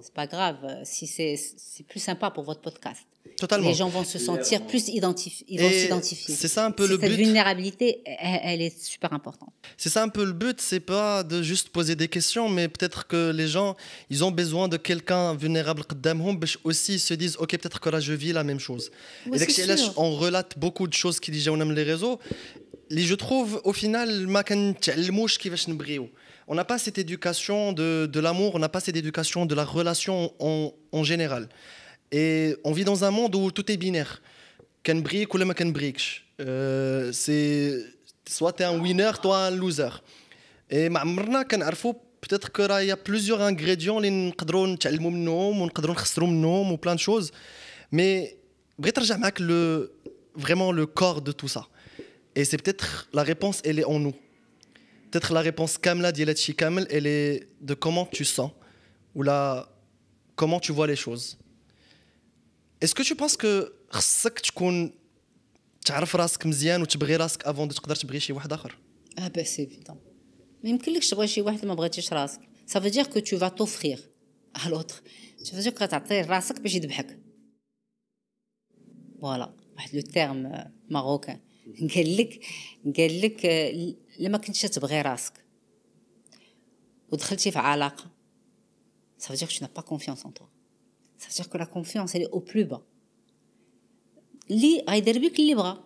c'est pas grave. Euh, si c'est, c'est plus sympa pour votre podcast. Totalement. Les gens vont se sentir plus identifiés. Ils vont s'identifier. C'est ça un peu le but. Cette vulnérabilité, elle, est super importante. C'est ça un peu le but. C'est pas de juste poser des questions, mais peut-être que les gens, ils ont besoin de quelqu'un vulnérable aussi se disent, ok, peut-être que là je vis la même chose. Oui, et on relate beaucoup de choses qui disent on aime les réseaux. Je trouve au final, ma qui va On n'a pas cette éducation de, de l'amour, on n'a pas cette éducation de la relation en, en général. Et on vit dans un monde où tout est binaire. كنبغيك ولا ما كنبغيكش. Euh, c'est soit tu es un winner, toi un loser. Et ما عمرنا كنعرفوا peut-être que راه y a plusieurs ingrédients اللي نقدروا نتعلموا منهم ونقدروا نخسروا منهم و plein de choses. Mais بغيت نرجع معاك le vraiment le corps de tout ça. Et c'est peut-être la réponse elle est en nous. Peut-être la réponse كاملة ديال هادشي كامل elle est de comment tu sens ou là comment tu vois les choses. Est-ce que tu penses que خصك تكون تعرف راسك مزيان وتبغي راسك افون تقدر تبغي شي واحد اخر Ah ben c'est évident. ما يمكنلكش تبغي شي واحد ما بغيتيش راسك. Ça veut dire que tu vas t'offrir à l'autre. Ça veut dire que غتعطي راسك باش يذبحك. Voilà. واحد لو تيرم ماروكان. قال لك قال لك آه، لما كنتش تبغي راسك ودخلتي في علاقة ça veut dire que tu n'as pas confiance en toi. Ça veut dire que la confiance elle est au plus bas. اللي غيدير بك اللي بغا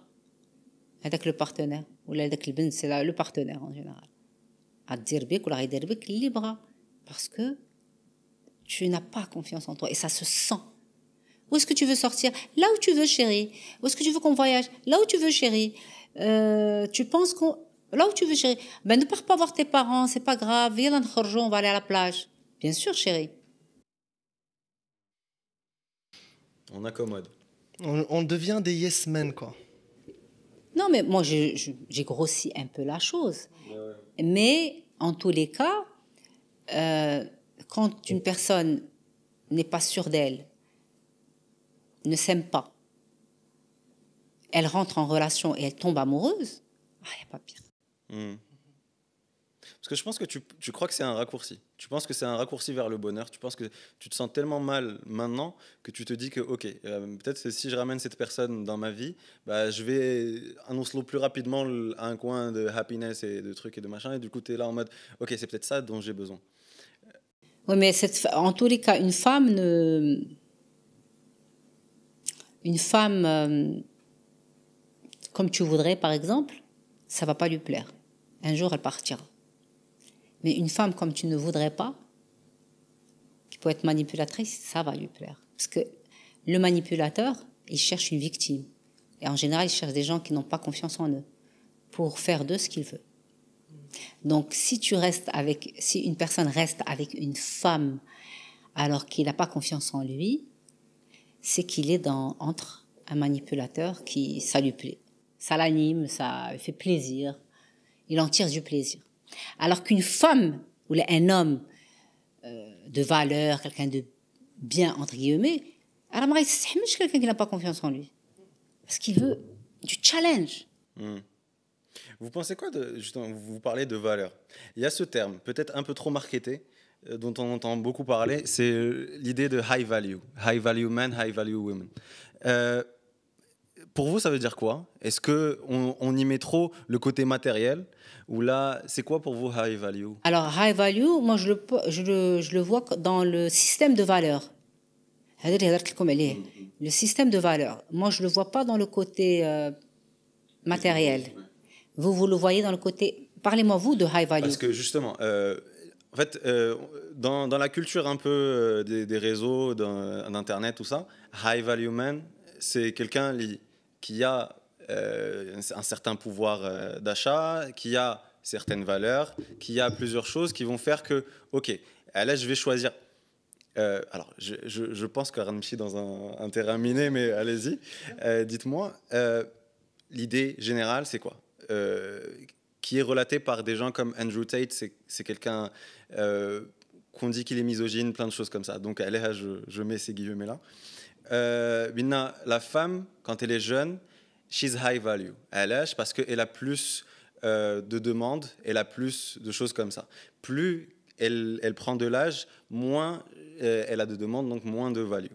هذاك لو بارتنير ولا هذاك البنت سي لو بارتنير ان جينيرال غدير بك ولا غيدير بك اللي بغا باسكو tu n'as pas confiance en toi et ça se sent. Où est-ce que tu veux sortir Là où tu veux, chérie. Où est-ce que tu veux qu'on voyage Là où tu veux, chérie. Euh, tu penses qu'on... Là où tu veux, chérie. Ben, ne pars pas voir tes parents, c'est pas grave. Viens, on va aller à la plage. Bien sûr, chérie. On accommode. On, devient des yes men, quoi. Non, mais moi, j'ai grossi un peu la chose. Mais en tous les cas, euh, quand une personne n'est pas sûre d'elle, ne s'aime pas, elle rentre en relation et elle tombe amoureuse, il ah, n'y a pas pire. Hmm. Parce que je pense que tu, tu crois que c'est un raccourci. Tu penses que c'est un raccourci vers le bonheur. Tu penses que tu te sens tellement mal maintenant que tu te dis que, ok, euh, peut-être si je ramène cette personne dans ma vie, bah, je vais annoncer plus rapidement le- un coin de happiness et de trucs et de machin. Et du coup, tu es là en mode, ok, c'est peut-être ça dont j'ai besoin. Oui, mais en tous les cas, une femme ne. Une femme euh, comme tu voudrais, par exemple, ça va pas lui plaire. Un jour, elle partira. Mais une femme comme tu ne voudrais pas, qui peut être manipulatrice, ça va lui plaire. Parce que le manipulateur, il cherche une victime. Et en général, il cherche des gens qui n'ont pas confiance en eux pour faire d'eux ce qu'il veut. Donc, si tu restes avec, si une personne reste avec une femme alors qu'il n'a pas confiance en lui, c'est qu'il est dans, entre un manipulateur qui, ça lui plaît. Ça l'anime, ça lui fait plaisir. Il en tire du plaisir. Alors qu'une femme ou un homme euh, de valeur, quelqu'un de bien, entre guillemets, alors c'est quelqu'un qui n'a pas confiance en lui. Parce qu'il veut du challenge. Hmm. Vous pensez quoi de, justement, vous parlez de valeur. Il y a ce terme, peut-être un peu trop marketé, euh, dont on entend beaucoup parler, c'est euh, l'idée de high value. High value men, high value women. Pour vous, ça veut dire quoi? Est-ce qu'on on y met trop le côté matériel? Ou là, c'est quoi pour vous high value? Alors, high value, moi, je le, je, le, je le vois dans le système de valeur. Le système de valeur. Moi, je ne le vois pas dans le côté matériel. Vous, vous le voyez dans le côté. Parlez-moi, vous, de high value. Parce que justement, euh, en fait, euh, dans, dans, la culture un peu euh, des, des, réseaux, d'Internet, tout ça, high value man, c'est quelqu'un qui a un certain pouvoir d'achat, qui a certaines valeurs, qui a plusieurs choses qui vont faire que, ok, là, je vais choisir. alors, je, je, je pense dans un, terrain miné, mais allez-y, dites-moi, l'idée générale, c'est quoi? Euh, qui est relaté par des gens comme Andrew Tate. C'est quelqu'un euh, qu'on dit qu'il est misogyne, plein de choses comme ça. Donc, elle je, je mets ces guillemets-là. Euh, la femme, quand elle est jeune, she's high value. Elle est parce qu'elle a plus euh, de demandes, elle a plus de choses comme ça. Plus elle, elle prend de l'âge, moins elle a de demandes, donc moins de value.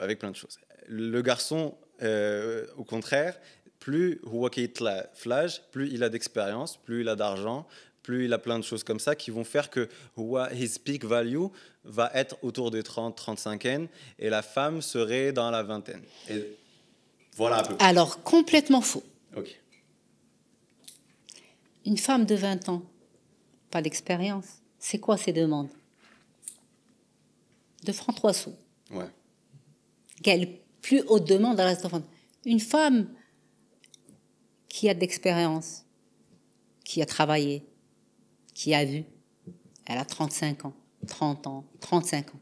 Avec plein de choses. Le garçon, au contraire, plus flash, plus il a d'expérience, plus il a d'argent, plus il a plein de choses comme ça qui vont faire que his peak value va être autour des 30, 35 N et la femme serait dans la vingtaine. Et voilà un peu. Alors, complètement faux. Une femme de 20 ans, pas d'expérience, c'est quoi ses demandes? De francs 3 sous. Ouais. Quelle plus haute demande à la Une femme qui a d'expérience, qui a travaillé, qui a vu. Elle a 35 ans, 30 ans, 35 ans.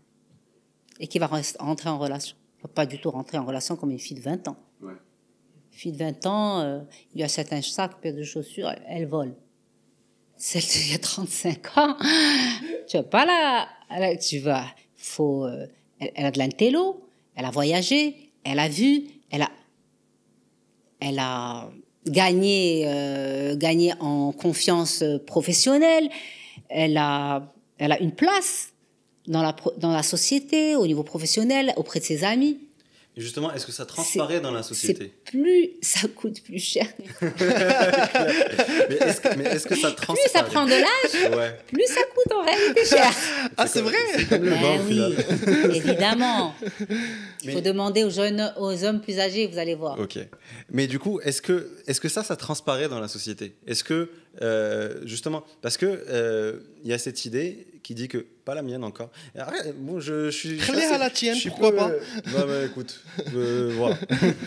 Et qui va rentrer en relation. pas du tout rentrer en relation comme une fille de 20 ans. Ouais. Une fille de 20 ans, euh, il y a certains sacs, paire de chaussures, elle, vole. Celle qui a 35 ans, tu vas pas là, tu vas, faut, euh, elle, elle, a de l'intello, elle a voyagé, elle a vu, elle a, elle a, gagner, euh, gagner en confiance professionnelle. Elle a, elle a une place dans la, dans la société, au niveau professionnel, auprès de ses amis. Et justement, est-ce que ça transparaît dans la société Plus ça coûte plus cher. mais est-ce que, est que, ça transparaît Plus ça prend de l'âge, plus ça coûte en réalité cher. Ah, c'est vrai ben oui, évidemment. Il faut demander aux jeunes, aux hommes plus âgés, vous allez voir. Ok. Mais du coup, est-ce que, est que ça, ça transparaît dans la société? Est-ce que, euh, justement, parce que euh, il y a cette idée qui dit que pas la mienne encore. bon, je, je suis. à la tienne, pourquoi pas bah, écoute, voilà.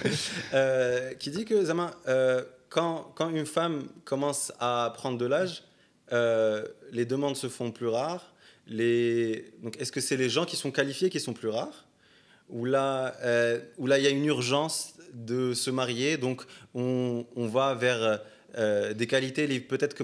euh, qui dit que Zama, euh, quand, quand une femme commence à prendre de l'âge, euh, les demandes se font plus rares. Les... Donc, est-ce que c'est les gens qui sont qualifiés qui sont plus rares? Ou là, euh, où là, il y a une urgence de se marier, donc on, on va vers des qualités. Peut-être que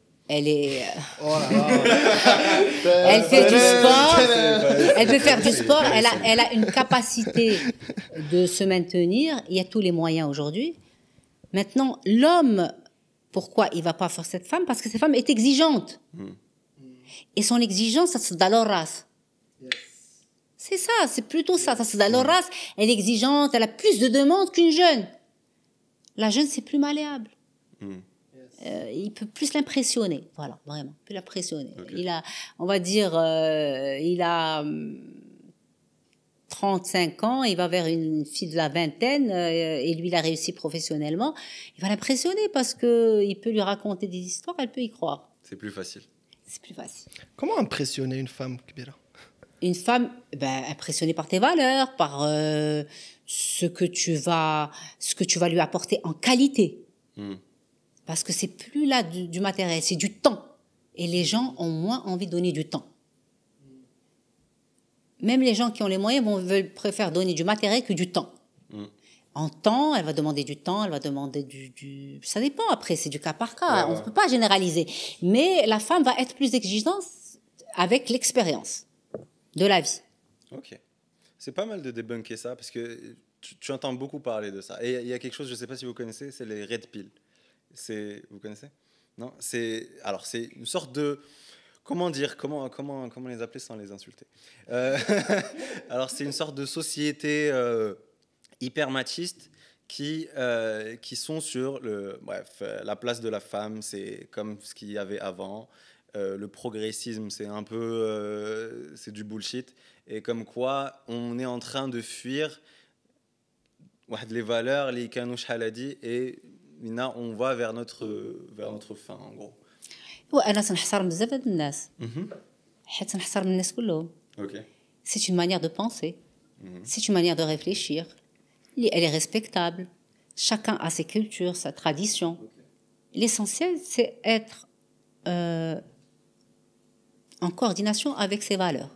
elle est. Oh elle fait du sport. Elle peut faire du sport. Elle a, elle a une capacité de se maintenir. Il y a tous les moyens aujourd'hui. Maintenant, l'homme, pourquoi il va pas faire cette femme? Parce que cette femme est exigeante. Et son exigence, ça se race. C'est ça, c'est plutôt ça. Ça se race. Elle est exigeante, elle a plus de demandes qu'une jeune. La jeune, c'est plus malléable. Euh, il peut plus l'impressionner. Voilà, vraiment, plus l'impressionner. Il a, on va dire, euh, il a hum, 35 ans, il va vers une fille de la vingtaine euh, et lui il a réussi professionnellement, il va l'impressionner parce que il peut lui raconter des histoires, elle peut y croire. C'est plus facile. C'est plus facile. Comment impressionner une femme, Kbira Une femme, ben, impressionnée par tes valeurs, par euh, ce que tu vas, ce que tu vas lui apporter en qualité. Hmm. Parce que c'est plus là du, du matériel, c'est du temps. Et les gens ont moins envie de donner du temps. Même les gens qui ont les moyens vont, veulent, préfèrent donner du matériel que du temps. Mm. En temps, elle va demander du temps, elle va demander du... du... Ça dépend après, c'est du cas par cas, Ouais, on ouais. ne peut pas généraliser. Mais la femme va être plus exigeante avec l'expérience de la vie. Ok. C'est pas mal de débunker ça parce que tu, tu entends beaucoup parler de ça. Et il y a quelque chose, je sais pas si vous connaissez, c'est les red pills. Vous connaissez? Non? C'est alors c'est une sorte de comment dire comment comment comment les appeler sans les insulter? Euh, alors c'est une sorte de société euh, hyper machiste qui euh, qui sont sur le bref la place de la femme c'est comme ce qu'il y avait avant. le progressisme, c'est un peu, c'est du bullshit, et comme quoi on est en train de fuir les valeurs, les canons haladi et maintenant on va vers notre vers notre fin en gros. وانا تنحترم بزاف هاد الناس حيت تنحترم الناس كلهم OK. c'est une manière de penser, c'est une manière de réfléchir. Elle est respectable. Chacun a ses cultures, sa tradition. L'essentiel, c'est être euh, en coordination avec ses valeurs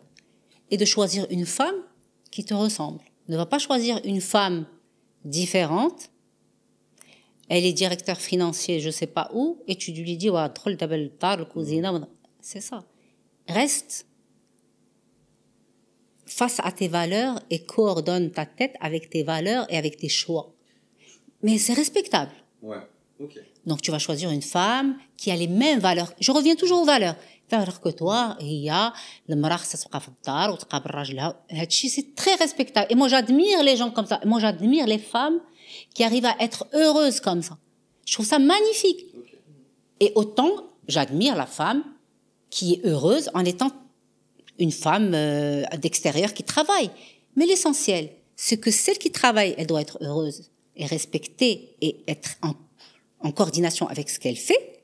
et de choisir une femme qui te ressemble. Ne va pas choisir une femme différente. elle est directeur financier, je sais pas où, et tu lui dis, ouais, trop le cousin" mm. c'est ça. Reste face à tes valeurs et coordonne ta tête avec tes valeurs et avec tes choix. Mais c'est respectable. Ouais. Okay. Donc tu vas choisir une femme qui a les mêmes valeurs. Je reviens toujours aux valeurs. Valeurs que toi, il y a le c'est très respectable. Et moi j'admire les gens comme ça. Moi j'admire les femmes qui arrivent à être heureuses comme ça. Je trouve ça magnifique. Et autant j'admire la femme qui est heureuse en étant une femme euh, d'extérieur qui travaille. Mais l'essentiel, c'est que celle qui travaille, elle doit être heureuse et respectée et être en, en coordination avec ce qu'elle fait.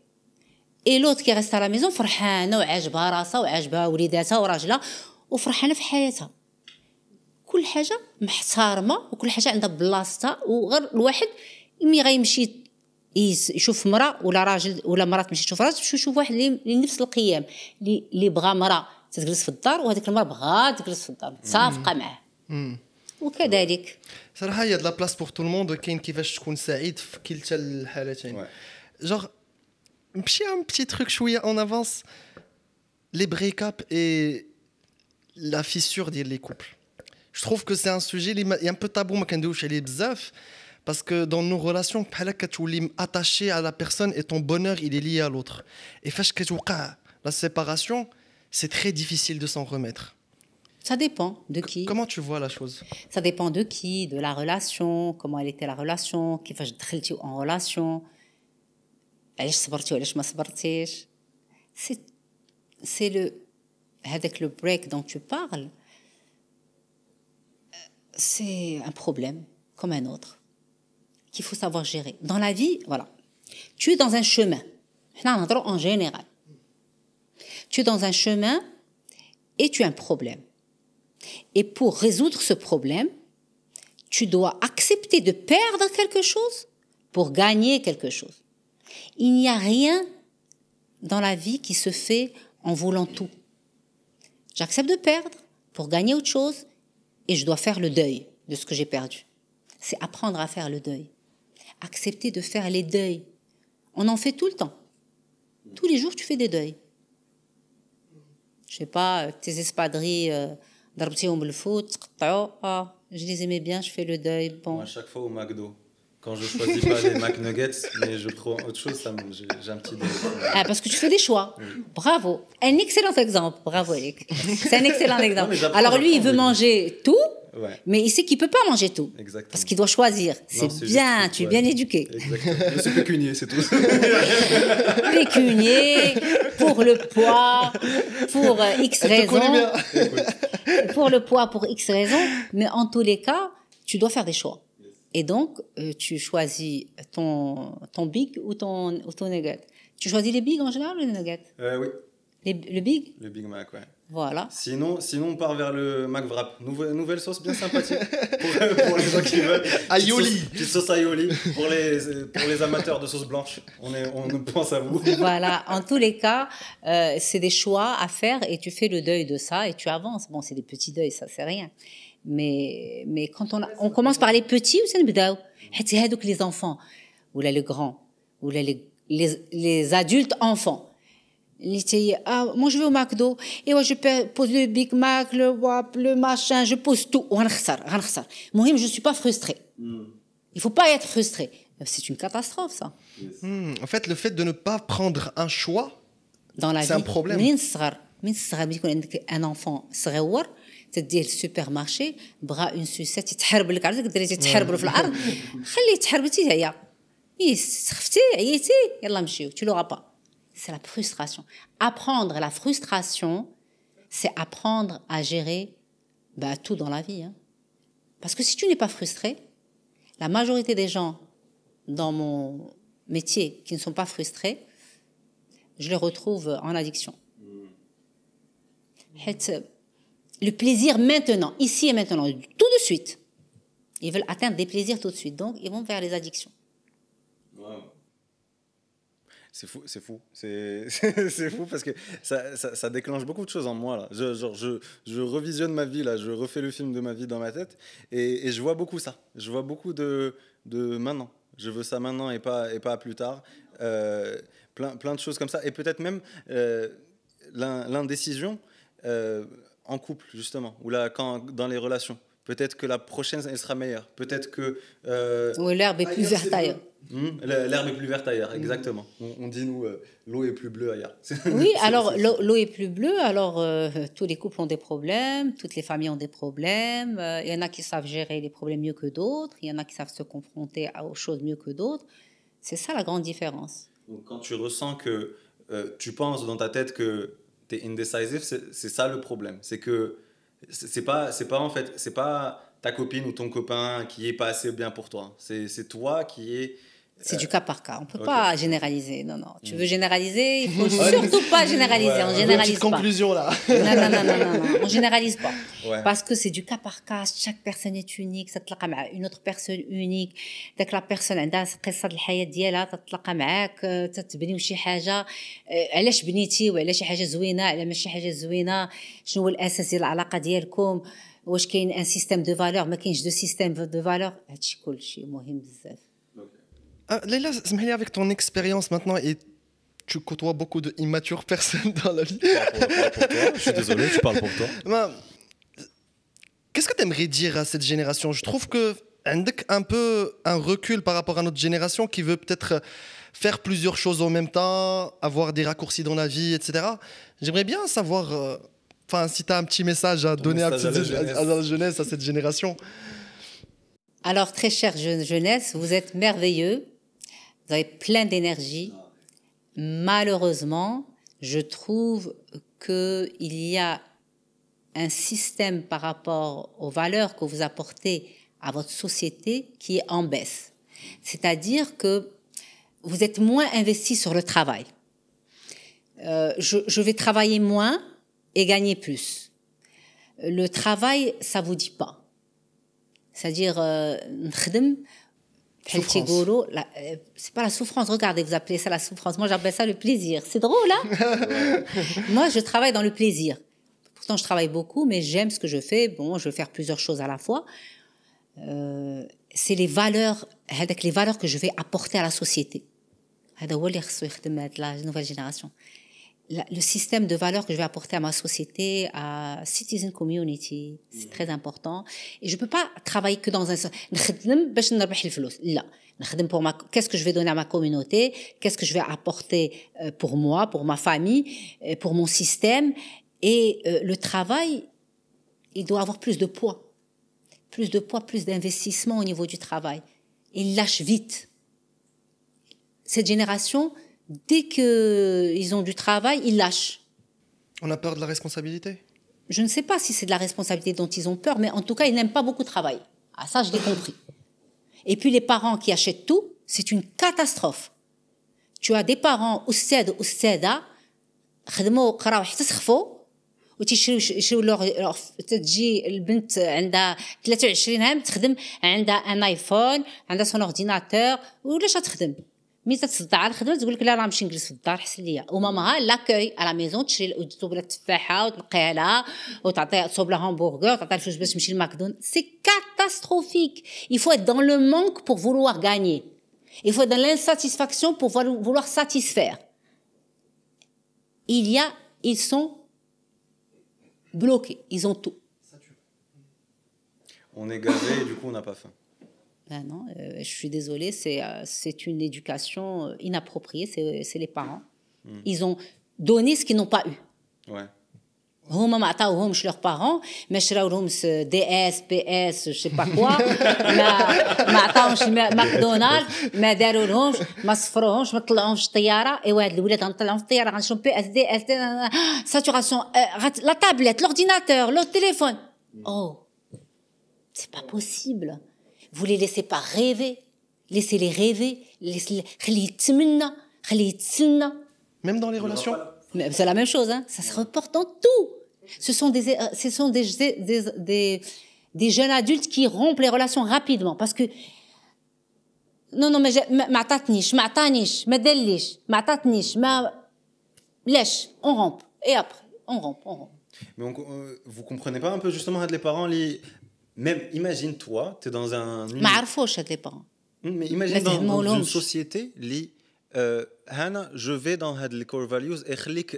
Et l'autre qui reste à la maison فرحانة وعاجبها راسها وعاجبها وليداتها وراجلها وفرحانة في حياتها. كل حاجة محترمة وكل حاجة عندها بلاصتها وغير الواحد ملي غيمشي يشوف مرأة ولا راجل ولا مرا تمشي تشوف راجل باش يشوف واحد اللي نفس القيم اللي بغى مرأة تجلس في الدار وهذيك المرأة بغا تجلس في الدار متفقة معاه. وكذلك. صراحة هي لا بلاص بوغ تو الموند كاين كيفاش تكون سعيد في كلتا الحالتين. جوغ نمشي ان بتي تخوك شوية اون افونس لي بريكاب اي لا فيسور ديال لي كوبل je trouve que c'est un sujet اللي ما- il y a un peu tabou ما كندويوش عليه بزاف parce que dans nos relations بحال هكا تولي attaché à la personne et ton bonheur il est lié à l'autre et فاش كتوقع la séparation c'est très difficile de s'en remettre ça dépend de qui comment tu vois la chose Ça dépend de qui, de la relation, comment elle était la relation, كيفاش دخلتي en relation. علاش صبرتي وعلاش ما صبرتيش. C'est c'est le هذاك le break dont tu parles. c'est un problème comme un autre qu'il faut savoir gérer. Dans la vie, voilà, tu es dans un chemin. En général, tu es dans un chemin et tu as un problème. Et pour résoudre ce problème, tu dois accepter de perdre quelque chose pour gagner quelque chose. Il n'y a rien dans la vie qui se fait en voulant tout. J'accepte de perdre pour gagner autre chose et je dois faire le deuil de ce que j'ai perdu. C'est apprendre à faire le deuil. Accepter de faire les deuils. On en fait tout le temps. Tous les jours, tu fais des deuils. Je sais pas, euh, tes espadrilles, euh, le oh, oh, je les aimais bien, je fais le deuil. Bon. À chaque fois au McDo quand je choisis pas les McNuggets, mais je prends autre chose, ça me- j'ai un petit dé. ah, parce que tu fais des choix bravo un excellent exemple bravo Eric c'est un excellent exemple alors lui il veut oui. manger tout Ouais. mais il sait qu'il peut pas manger tout Exactement. parce qu'il doit choisir c'est bien juste, tu es ouais. bien éduqué Exactement. Je suis pécunier, c'est tout. pécunier pour le poids pour euh, X raisons pour le poids, pour X raisons, mais en tous les cas, tu dois faire des choix. Et donc, euh, tu choisis ton, ton big ou ton, ou ton nugget. Tu choisis les big en général ou les nuggets? Euh, oui, les, Le big? Le Big Mac, ouais. Voilà. Sinon, sinon, on part vers le McWrap. Nouvelle, nouvelle sauce bien sympathique pour, pour les gens qui veulent. Petite Aioli. sauce- Petite sauce aioli pour les, pour les amateurs de sauce blanche. On, est, on pense à vous. Voilà. En tous les cas, euh, c'est des choix à faire et tu fais le deuil de ça et tu avances. Bon, c'est des petits deuils, ça, c'est rien Mais, mais quand on, a- on commence par les petits, ou c'est نبداو حتى هذوك les enfants ou là les grands ou là les, les, les adultes enfants. اللي تي- ah, moi je vais au McDo et ouais, je pa- pose le Big Mac, le wap, le machin, je pose tout. وغنخسر غنخسر. المهم je suis pas frustrée. Il faut pas être frustré. C'est une catastrophe ça. Hmm, En fait, le fait de ne pas prendre un choix, dans la C'est vie un problème. منين صغر من الصغر ملي يكون عندك ان انفون صغيور تديه للسوبر مارشي بغا اون سوسيت يتحرب لك عرفتك الدراري تيتحربلوا في الارض خليه تحربتي هي إيه، سخفتي عييتي يلا نمشيو tu l'auras pas c'est la frustration apprendre la frustration c'est apprendre à gérer bah, tout dans la vie hein. parce que si tu n'es pas frustré la majorité des gens dans mon métier qui ne sont pas frustrés je les retrouve en addiction. حيت Le plaisir maintenant, ici et maintenant, tout de suite. Ils veulent atteindre des plaisirs tout de suite, donc ils vont vers les addictions. C'est fou, c'est fou. C'est fou parce que ça, ça, déclenche beaucoup de choses en moi. Là. Je, genre, je, je revisionne ma vie, là. je refais le film de ma vie dans ma tête et, je vois beaucoup ça. Je vois beaucoup de, de maintenant. Je veux ça maintenant et pas, et pas plus tard. Euh, plein, plein de choses comme ça. Et peut-être même euh, l'in- l'indécision euh, en couple, justement, ou là, quand, dans les relations. Peut-être que la prochaine, elle sera meilleure. Peut-être que. euh, l'herbe est plus verte ailleurs. Hmm, L'herbe est plus verte ailleurs, exactement. On, on dit, nous, euh, l'eau est plus bleue ailleurs. Oui, alors l'eau est plus bleue, alors euh, tous les couples ont des problèmes, toutes les familles ont des problèmes. euh, Il y en a qui savent gérer les problèmes mieux que d'autres, il y en a qui savent se confronter à- aux choses mieux que d'autres. C'est ça la grande différence. Donc, quand tu ressens que euh, tu penses dans ta tête que tu c'est ça le problème. C'est que c'est pas, c'est pas en fait, c'est pas ta copine ou ton copain qui est pas assez bien pour toi. C'est toi qui est. C'est du cas par cas. On ne peut ok. pas généraliser. Non, non. Tu Mm. veux généraliser, il faut surtout pas généraliser. Ouais, on ouais. généralise petite pas. conclusion là. Non, non, non, non, non, non. On généralise pas. Ouais. Parce que c'est du cas par cas. Chaque personne est unique. تتلاقى مع une autre personne unique. داك لا بيرسون عندها قصة الحياة ديالها تتلاقى معاك آه، تتبنيو شي حاجة آه، علاش بنيتي وعلى شي حاجة زوينة على ماشي حاجة زوينة شنو هو الأساس ديال العلاقة ديالكم واش كاين ان سيستيم دو فالور ما كاينش دو سيستيم دو فالور هادشي كلشي مهم بزاف euh, ah, Leïla, avec ton expérience maintenant et tu côtoies beaucoup de personnes dans la vie. Je suis désolé, tu parles pour toi. Ben, qu'est-ce que tu aimerais dire à cette génération? Je trouve que un peu un recul par rapport à notre génération qui veut peut-être faire plusieurs choses en même temps, avoir des raccourcis dans la vie, etc. J'aimerais bien savoir, euh, enfin, si tu as un petit message à donner à, la jeunesse, à cette génération. Alors, très chère jeunesse, vous êtes merveilleux vous avez plein d'énergie. Malheureusement, je trouve qu'il y a un système par rapport aux valeurs que vous apportez à votre société qui est en baisse. C'est-à-dire que vous êtes moins investi sur le travail. Euh, je, vais travailler moins et gagner plus. Le travail, ça vous dit pas. C'est-à-dire, euh, euh, c'est pas la souffrance. Regardez, vous appelez ça la souffrance. Moi, j'appelle ça le plaisir. C'est drôle, hein? Moi, je travaille dans le plaisir. Pourtant, je travaille beaucoup, mais j'aime ce que je fais. Bon, je veux faire plusieurs choses à la fois. Euh, c'est les valeurs, les valeurs que je vais apporter à la société. la nouvelle génération le système de valeurs que je vais apporter à ma société, à citizen community, c'est mm. très important. Et je ne peux pas travailler que dans un sens. ma, qu'est-ce que je vais donner à ma communauté, qu'est-ce que je vais apporter euh, pour moi, pour ma famille, euh, pour mon système? Et euh, le travail, il doit avoir plus de poids, plus de poids, plus d'investissement au niveau du travail. Il lâche vite. Cette génération, dès qu'ils ont du travail, ils lâchent. On a peur de la responsabilité je ne sais pas si c'est de la responsabilité dont ils ont peur, mais en tout cas, ils n'aiment pas beaucoup travailler. Ah, ça, je l'ai compris. Et puis, les parents qui achètent tout, c'est une catastrophe. Tu as des parents, أستاذ وأستاذة خدموا قراو حتى سخفوا وتيشريو يشريو لوغ تجي البنت عندها 23 عام تخدم عندها ان ايفون عندها سون اورديناتور ولاش تخدم مي تتصدع على الخدمه تقول لك لا راه نمشي نجلس في الدار حسن ليا وماماها لاكوي على ميزون تشري تصوب لها التفاحه وتنقيها لها وتعطيها تصوب لها همبرغر وتعطيها الفلوس باش تمشي للماكدون سي كاتاستروفيك il faut être dans le manque pour vouloir gagner il faut être dans l'insatisfaction pour vouloir satisfaire il y a ils sont bloqués ils ont tout On est gavé et du coup on n'a pas faim. Ben non, euh, je suis désolée, c'est euh, c'est une éducation euh, inappropriée, c'est c'est les parents. Ils ont donné ce qu'ils n'ont pas eu. Ouais. هما ما عطاوهمش leurs parents ما شراولهمش دي اس بي اس جو سي با كوا ما ما عطاوهمش ما- ماكدونالد ما داروا لهمش ما صفروهمش ما طلعوهمش الطياره ايوا هاد الولاد غنطلعوهم في الطياره غنشرو بي اس دي اس دي ساتوراسيون لا تابلت لورديناتور لو تيليفون او c'est pas possible vous les laissez pas rêver laissez-les rêver laissez خليه يتمنى خليه يتسنى Même dans les relations mais c'est la même chose, hein. ça se reporte dans tout. Ce sont des, euh, ce sont des, des, des, des jeunes adultes qui rompent les relations rapidement parce que non non mais j'ai- ما ما عطاتنيش ما عطانيش ما دليش ما عطاتنيش ما ليش on rompt et après on rompt on rompt Mais on- euh, vous comprenez pas un peu justement les parents les... Même imagine toi, tu es dans un... ما عرفوش هاد les parents Hum, Mais imagine ما dans, dans une فهمولهمش. société, li, euh, Hana, je vais dans had les core values et khlik,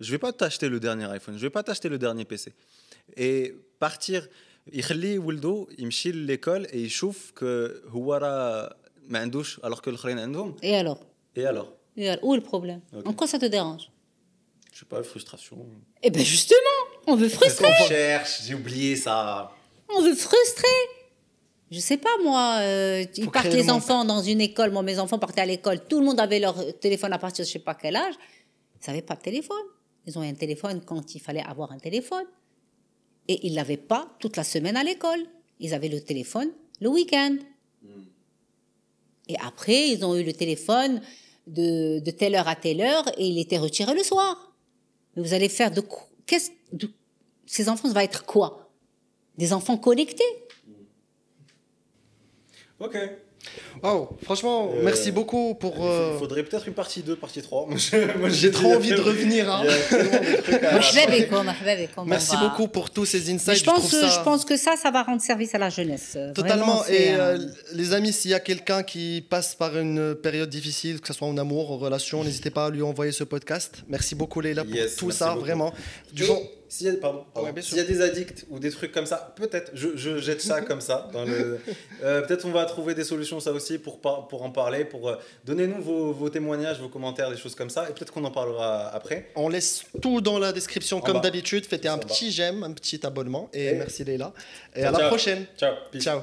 je vais pas t'acheter le dernier iPhone, je vais pas t'acheter le dernier PC. Et partir, يخلي ولده يمشي l'école et يشوف que هو راه ما عندوش alors que الاخرين عندهم. et alors Et alors et alors où est le problème Ok. en quoi ça te dérange Je sais pas, frustration. eh ben justement on veut frustrer Qu'est-ce qu'on cherche J'ai oublié ça. On veut frustrer. Je sais pas moi, euh, ils partent les le enfants dans une école. Moi, mes enfants partaient à l'école. Tout le monde avait leur téléphone à partir de je sais pas quel âge. Ils n'avaient pas de téléphone. Ils ont eu un téléphone quand il fallait avoir un téléphone. Et ils l'avaient pas toute la semaine à l'école. Ils avaient le téléphone le week-end. Et après, ils ont eu le téléphone de, de telle heure à telle heure et il était retiré le soir. Mais vous allez faire de quoi? Qu'est-ce de- Ces enfants, ça va être quoi? des enfants connectés. Ok. Wow, franchement, merci beaucoup pour. Il euh, faudrait peut-être une partie 2, partie 3. J'ai trop envie de revenir. Merci beaucoup pour tous ces insights. Je pense, que ça, ça va rendre service à la jeunesse. Euh, Totalement. Et euh, les amis, s'il y a quelqu'un qui passe par une période difficile, que ce soit en amour, en relation, n'hésitez pas à lui envoyer ce podcast. Merci beaucoup, Leila, pour tout ça, vraiment. Du et... bon... S'il y, a, pardon, pardon. Ouais, bien S'il y a des addicts ou des trucs comme ça, peut-être, je, je jette ça comme ça. dans le- Euh, peut-être on va trouver des solutions, ça aussi, pour, par- pour en parler, pour euh, donnez-nous vos, vos témoignages, vos commentaires, des choses comme ça, et peut-être qu'on en parlera après. on laisse tout dans la description, En comme bas. d'habitude. Faites un En bas. petit j'aime, un petit abonnement. Et Et- merci, Leïla. Et Ciao, à la prochaine. Ciao. Peace. Ciao.